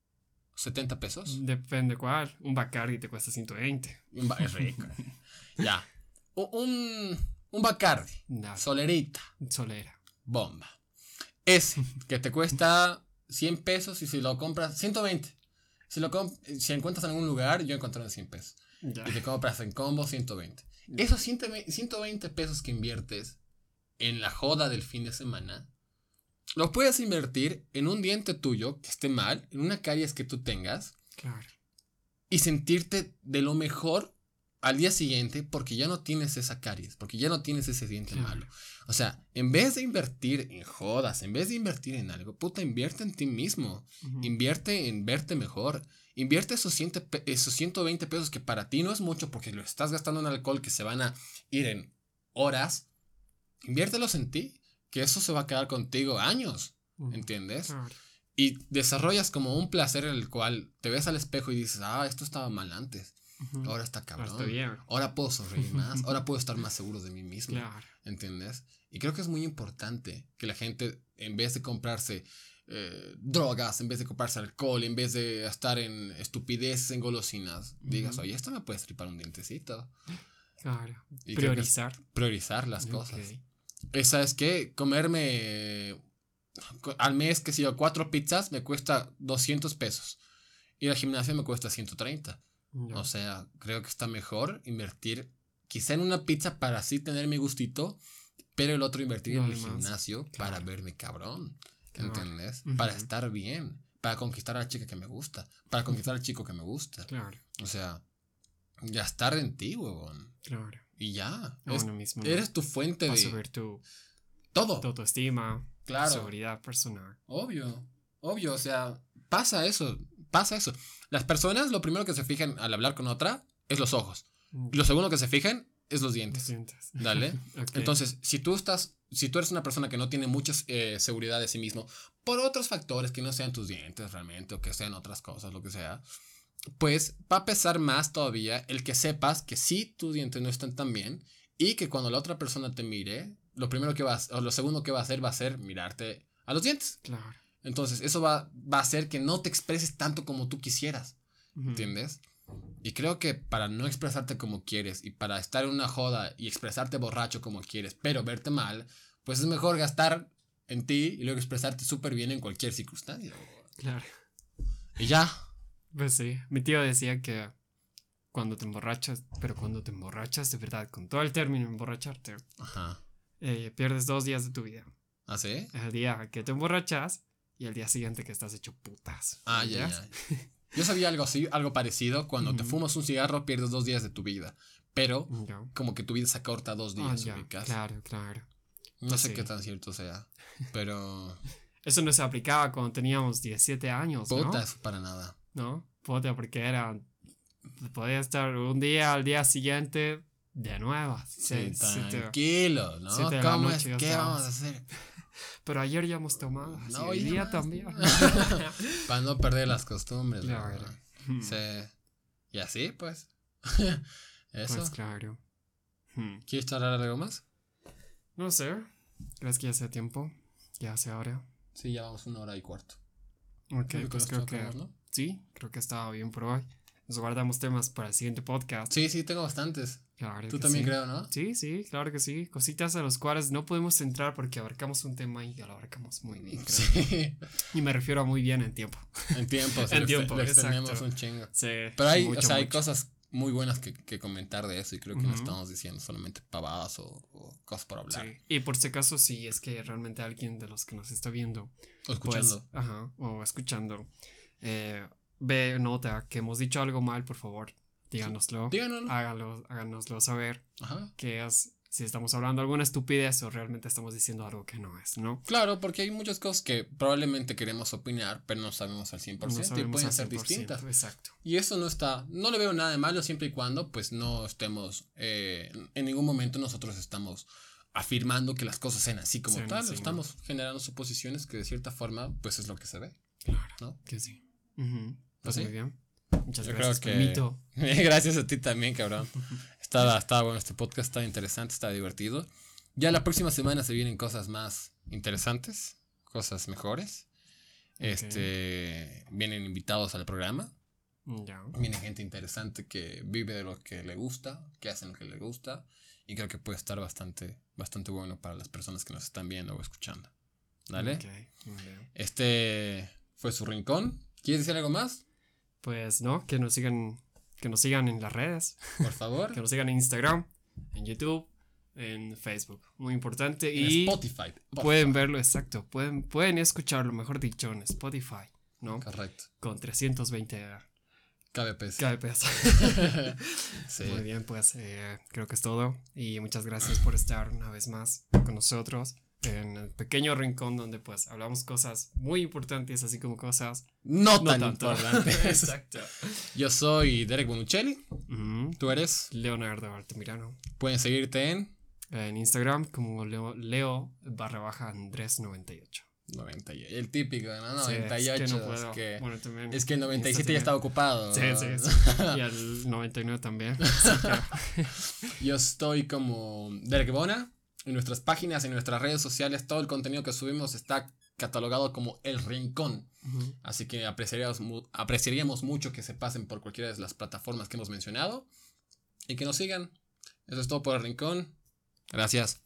70 pesos. Depende cuál. Un Bacardi te cuesta 120. Un ba- Es rico. ya. Un, un Bacardi, Nada. solerita, Solera. bomba. Ese que te cuesta 100 pesos y si lo compras, 120. Si lo si encuentras en algún lugar, yo encontré en 100 pesos. Ya. Y te compras en combo 120. Esos 120, 120 pesos que inviertes en la joda del fin de semana, lo puedes invertir en un diente tuyo que esté mal, en una caries que tú tengas, Claro. y sentirte de lo mejor al día siguiente porque ya no tienes esa caries, porque ya no tienes ese diente malo. O sea, en vez de invertir en jodas, en vez de invertir en algo, puta, invierte en ti mismo. Invierte en verte mejor. Invierte esos, 100 pe- esos 120 pesos que para ti no es mucho porque lo estás gastando en alcohol que se van a ir en horas. Inviértelos en ti, que eso se va a quedar contigo años. ¿entiendes? Y desarrollas como un placer en el cual te ves al espejo y dices, ah, esto estaba mal antes, Ahora está cabrón. bien. Ahora puedo sonreír más, ahora puedo estar más seguro de mí mismo. Claro. ¿Entiendes? Y creo que es muy importante que la gente, en vez de comprarse eh, drogas, en vez de comprarse alcohol, en vez de estar en estupideces, en golosinas, digas, oye, esto me puede tripar un dientecito. Claro. Y Priorizar. priorizar las cosas. Ok. Esa es que comerme eh, co- al mes, que si yo, cuatro pizzas me cuesta 200 pesos. Ir al gimnasio me cuesta 130. O sea, creo que está mejor invertir quizá en una pizza para así tener mi gustito, pero el otro invertir en el gimnasio para claro. verme cabrón. Claro. ¿Entendés? Para estar bien, para conquistar a la chica que me gusta, para conquistar al chico que me gusta. Claro. O sea, ya estar en ti, huevón. Claro. Y ya. A Es- uno mismo. eres tu fuente Para de subir tu, todo. tu autoestima. Claro. Seguridad personal. Obvio, obvio, o sea, pasa eso, pasa eso. Las personas lo primero que se fijan al hablar con otra es los ojos. Mm, lo segundo que se fijan es los Lo dientes. Dale. Entonces, si tú estás, si tú eres una persona que no tiene mucha eh, seguridad de sí mismo, por otros factores que no sean tus dientes realmente, o que sean otras cosas, lo que sea, pues va a pesar más todavía el que sepas que sí tus dientes no están tan bien y que cuando la otra persona te mire, lo primero que vas, o lo segundo que va a hacer va a ser mirarte a los dientes. Claro. Entonces, eso va, va a hacer que no te expreses tanto como tú quisieras. ¿Entiendes? Y creo que para no expresarte como quieres y para estar en una joda y expresarte borracho como quieres, pero verte mal, pues es mejor gastar en ti y luego expresarte súper bien en cualquier circunstancia. Claro. Y ya. Pues sí. Mi tío decía que cuando te emborrachas, pero cuando te emborrachas de verdad, con todo el término emborracharte, Ajá. eh, pierdes dos días de tu vida. ¿Ah, sí? El día que te emborrachas y el día siguiente que estás hecho putas. Ah, ya. Yo sabía algo así, algo parecido. Cuando te fumas un cigarro pierdes dos días de tu vida. Pero como que tu vida se acorta dos Ah, días, ya, ubicas. Claro, claro. No Pues sé sí. qué tan cierto sea. Pero... Eso no se aplicaba cuando teníamos 17 años, ¿no? Puta, eso para nada. ¿No? Puta, porque era. Podía estar un día al día siguiente de nuevo. Sí, te- tranquilo, ¿no? ¿Cómo es? ¿Qué estabas. vamos a hacer? Pero ayer ya hemos tomado. No, hoy ya día más. también. Para no perder las costumbres. Claro. ¿verdad? Hmm, Sí. Y así, pues. Eso. Pues claro. Hmm. ¿Quieres charlar algo más? No sé. ¿Crees que ya sea tiempo? Ya sea hora. Sí, ya vamos una hora y cuarto. Ok, Creo pues creo que. ¿no? Sí, creo que estaba bien por hoy. Nos guardamos temas para el siguiente podcast. Sí, sí, tengo bastantes. Claro Tú también sí. creo, ¿no? Sí, sí, claro que sí. Cositas a los cuales no podemos entrar porque abarcamos un tema y ya lo abarcamos muy bien. creo. Sí. Y me refiero a muy bien en tiempo. En tiempo. sí, En tiempo, exacto. un chingo. Sí. Pero hay, mucho, o sea, hay cosas muy buenas que, que comentar de eso y creo que no Ujú. estamos diciendo solamente pavadas o, o cosas por hablar. Sí. Y por si acaso, si es que realmente alguien de los que nos está viendo O pues, escuchando. ajá, o escuchando eh, ve, nota que hemos dicho algo mal, por favor, díganoslo. Díganoslo. Háganlo, háganoslo saber Ajá. que es si estamos hablando alguna estupidez o realmente estamos diciendo algo que no es, ¿no? Claro, porque hay muchas cosas que probablemente queremos opinar, pero no sabemos al 100% No y pueden ser 100%, distintas. Exacto. Y eso no está, no le veo nada de malo siempre y cuando pues no estemos, eh, en ningún momento nosotros estamos afirmando que las cosas sean así como tal, estamos generando suposiciones que de cierta forma pues es lo que se ve, Claro. ¿no? Que sí. Ujú. Pues ¿Así? muy bien. Muchas Yo gracias, creo que-. Gracias a ti también, cabrón. Estaba, estaba bueno este podcast, estaba interesante, estaba divertido. Ya la próxima semana se vienen cosas más interesantes, cosas mejores. Este, vienen invitados al programa. Ya. Viene gente interesante que vive de lo que le gusta, que hacen lo que le gusta. Y creo que puede estar bastante, bastante bueno para las personas que nos están viendo o escuchando. ¿Vale? Ok, muy bien. Este fue su rincón. ¿Quieres decir algo más? Pues no, que nos sigan, que nos sigan en las redes, Por favor. que nos sigan en Instagram, en YouTube, en Facebook. Muy importante. En y Spotify. pueden verlo, exacto. Pueden, pueden escucharlo, mejor dicho, en Spotify, ¿no? Correcto. Con 320 KBPs. kbps. Sí. Muy bien, pues eh, creo que es todo. Y muchas gracias por estar una vez más con nosotros en el pequeño rincón donde pues hablamos cosas muy importantes, así como cosas No, no tan tanto. importantes. Exacto. Yo soy Derek Bonuccelli. Tú eres. Leonardo Altamirano. Pueden seguirte en En Instagram como Leo, Leo barra baja Andrés 98. 90. y- El típico, ¿no? Sí, 98. es que no es, que, Bueno, también es que el 97 Insta ya estaba ocupado. Sí, ¿no? sí, sí. Y el 99 también. Yo estoy como Derek Bona. En nuestras páginas, en nuestras redes sociales, todo el contenido que subimos está catalogado como El Rincón. Así que apreciaríamos, apreciaríamos mucho que se pasen por cualquiera de las plataformas que hemos mencionado y que nos sigan. Eso es todo por El Rincón. Gracias.